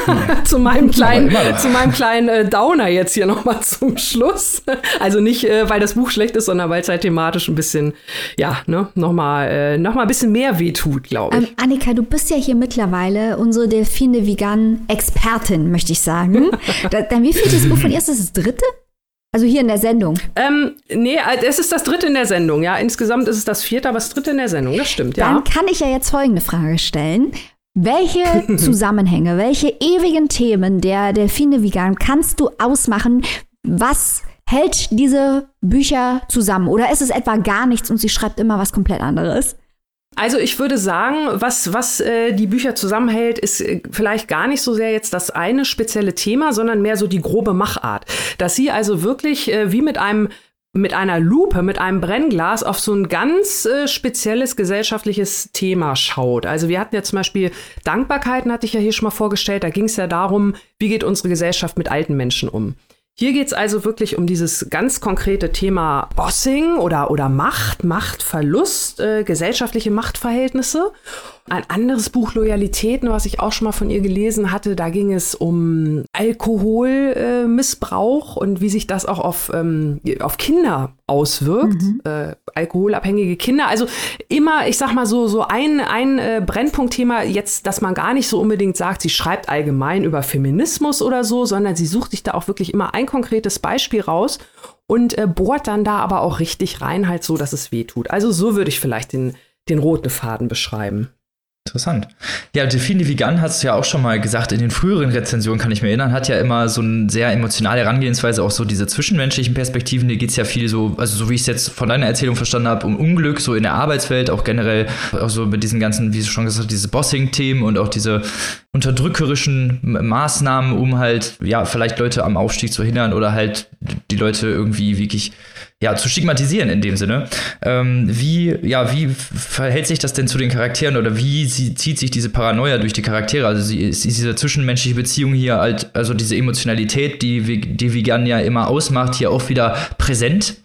Ja. zu meinem kleinen, zu meinem kleinen äh, Downer jetzt hier nochmal zum Schluss. Also nicht, äh, weil das Buch schlecht ist, sondern weil es halt thematisch ein bisschen, ja, ne, nochmal äh, noch ein bisschen mehr wehtut, glaube ich. Ähm, Annika, du bist ja hier mittlerweile unsere Delfine Vegan Expertin, möchte ich sagen. da, dann wie viel das Buch von ihr ist das, das dritte? Also hier in der Sendung. Ähm, nee, äh, es ist das dritte in der Sendung, ja. Insgesamt ist es das vierte, aber das dritte in der Sendung, das stimmt, ja. Dann kann ich ja jetzt folgende Frage stellen. Welche Zusammenhänge, welche ewigen Themen der Delfine Vegan kannst du ausmachen? Was hält diese Bücher zusammen? Oder ist es etwa gar nichts und sie schreibt immer was komplett anderes? Also ich würde sagen, was, was äh, die Bücher zusammenhält, ist äh, vielleicht gar nicht so sehr jetzt das eine spezielle Thema, sondern mehr so die grobe Machart. Dass sie also wirklich äh, wie mit einem mit einer Lupe, mit einem Brennglas auf so ein ganz äh, spezielles gesellschaftliches Thema schaut. Also wir hatten ja zum Beispiel Dankbarkeiten, hatte ich ja hier schon mal vorgestellt. Da ging es ja darum, wie geht unsere Gesellschaft mit alten Menschen um. Hier geht es also wirklich um dieses ganz konkrete Thema Bossing oder, oder Macht, Machtverlust, äh, gesellschaftliche Machtverhältnisse. Ein anderes Buch Loyalitäten, was ich auch schon mal von ihr gelesen hatte, da ging es um Alkoholmissbrauch äh, und wie sich das auch auf, ähm, auf Kinder auswirkt. Mhm. Äh, alkoholabhängige Kinder. Also immer, ich sag mal so, so ein, ein äh, Brennpunktthema jetzt, dass man gar nicht so unbedingt sagt, sie schreibt allgemein über Feminismus oder so, sondern sie sucht sich da auch wirklich immer ein konkretes Beispiel raus und äh, bohrt dann da aber auch richtig rein, halt so, dass es weh tut. Also so würde ich vielleicht den, den roten Faden beschreiben. Interessant. Ja, Delphine Vigan hat es ja auch schon mal gesagt, in den früheren Rezensionen kann ich mir erinnern, hat ja immer so eine sehr emotionale Herangehensweise, auch so diese zwischenmenschlichen Perspektiven. Hier geht es ja viel so, also so wie ich es jetzt von deiner Erzählung verstanden habe, um Unglück, so in der Arbeitswelt, auch generell, auch so mit diesen ganzen, wie du schon gesagt hast, diese Bossing-Themen und auch diese unterdrückerischen Maßnahmen, um halt, ja, vielleicht Leute am Aufstieg zu hindern oder halt die Leute irgendwie wirklich ja, zu stigmatisieren in dem Sinne. Ähm, wie, ja, wie verhält sich das denn zu den Charakteren oder wie sie, zieht sich diese Paranoia durch die Charaktere? Also sie, ist diese zwischenmenschliche Beziehung hier halt, also diese Emotionalität, die, die Vegan ja immer ausmacht, hier auch wieder präsent?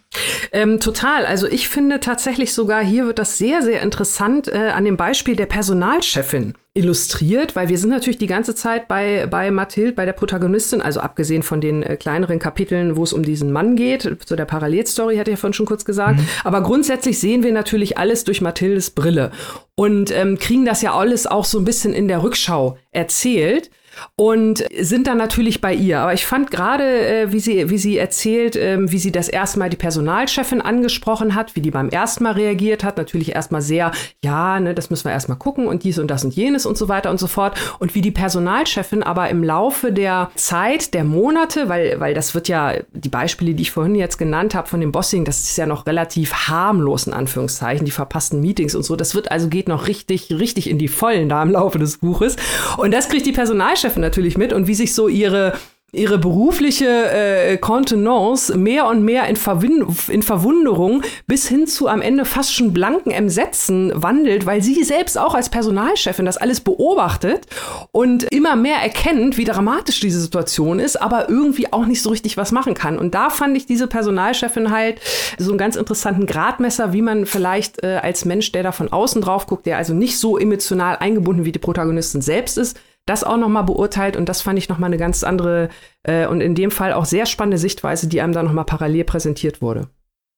Ähm, total. Also ich finde tatsächlich sogar, hier wird das sehr, sehr interessant äh, an dem Beispiel der Personalchefin illustriert, weil wir sind natürlich die ganze Zeit bei, bei Mathilde, bei der Protagonistin, also abgesehen von den äh, kleineren Kapiteln, wo es um diesen Mann geht, zu der Parallelstory, hatte ich ja vorhin schon kurz gesagt. Mhm. Aber grundsätzlich sehen wir natürlich alles durch Mathildes Brille und ähm, kriegen das ja alles auch so ein bisschen in der Rückschau erzählt und sind dann natürlich bei ihr. Aber ich fand gerade, äh, wie, sie, wie sie erzählt, äh, wie sie das erste Mal die Personalchefin angesprochen hat, wie die beim ersten Mal reagiert hat. Natürlich erstmal sehr, ja, ne, das müssen wir erstmal gucken und dies und das und jenes und so weiter und so fort. Und wie die Personalchefin aber im Laufe der Zeit, der Monate, weil, weil das wird ja, die Beispiele, die ich vorhin jetzt genannt habe von dem Bossing, das ist ja noch relativ harmlos in Anführungszeichen, die verpassten Meetings und so. Das wird also geht noch richtig, richtig in die Vollen da im Laufe des Buches. Und das kriegt die Personalchefin Chefin natürlich mit und wie sich so ihre ihre berufliche äh, Kontenance mehr und mehr in, Verwin in Verwunderung bis hin zu am Ende fast schon blanken Entsetzen wandelt, weil sie selbst auch als Personalchefin das alles beobachtet und immer mehr erkennt, wie dramatisch diese Situation ist, aber irgendwie auch nicht so richtig was machen kann. Und da fand ich diese Personalchefin halt so einen ganz interessanten Gradmesser, wie man vielleicht äh, als Mensch, der da von außen drauf guckt, der also nicht so emotional eingebunden wie die Protagonistin selbst ist, das auch nochmal beurteilt und das fand ich nochmal eine ganz andere äh, und in dem Fall auch sehr spannende Sichtweise, die einem da nochmal parallel präsentiert wurde.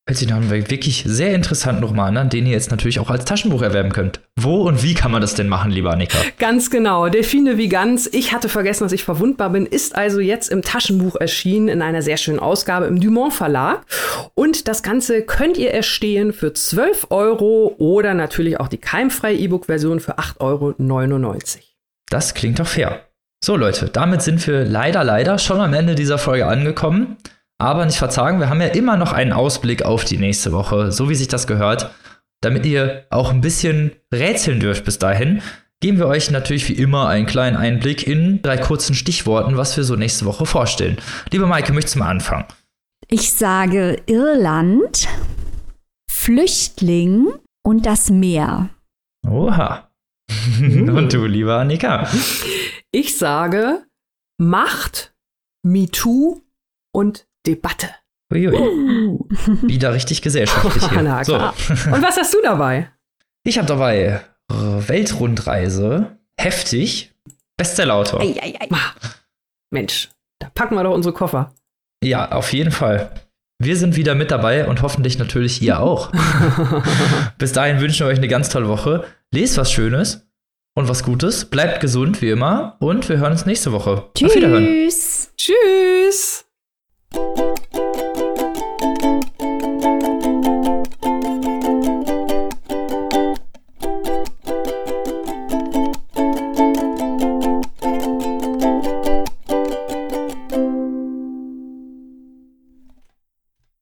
Hört sich nach einem wirklich sehr interessanten Roman an, den ihr jetzt natürlich auch als Taschenbuch erwerben könnt. Wo und wie kann man das denn machen, lieber Annika? Ganz genau. Delfine wie ganz. Ich hatte vergessen, dass ich verwundbar bin, ist also jetzt im Taschenbuch erschienen in einer sehr schönen Ausgabe im Dumont Verlag. Und das Ganze könnt ihr erstehen für 12 Euro oder natürlich auch die keimfreie E-Book-Version für 8,99 Euro. Das klingt doch fair. So Leute, damit sind wir leider, leider schon am Ende dieser Folge angekommen. Aber nicht verzagen, wir haben ja immer noch einen Ausblick auf die nächste Woche, so wie sich das gehört. Damit ihr auch ein bisschen rätseln dürft bis dahin, geben wir euch natürlich wie immer einen kleinen Einblick in drei kurzen Stichworten, was wir so nächste Woche vorstellen. Liebe Maike, möchtest du mal anfangen? Ich sage Irland, Flüchtling und das Meer. Oha. Und du, lieber Annika? Ich sage Macht, MeToo und Debatte. Uiui. Uh. Wieder richtig gesellschaftlich hier. Na, so. Und was hast du dabei? Ich habe dabei Weltrundreise, heftig, Bestsellerautor. Ei, ei, ei. Mensch, da packen wir doch unsere Koffer. Ja, auf jeden Fall. Wir sind wieder mit dabei und hoffentlich natürlich ihr auch. Bis dahin wünschen wir euch eine ganz tolle Woche. Lest was Schönes und was Gutes. Bleibt gesund wie immer und wir hören uns nächste Woche. Tschüss. Auf Wiederhören. Tschüss.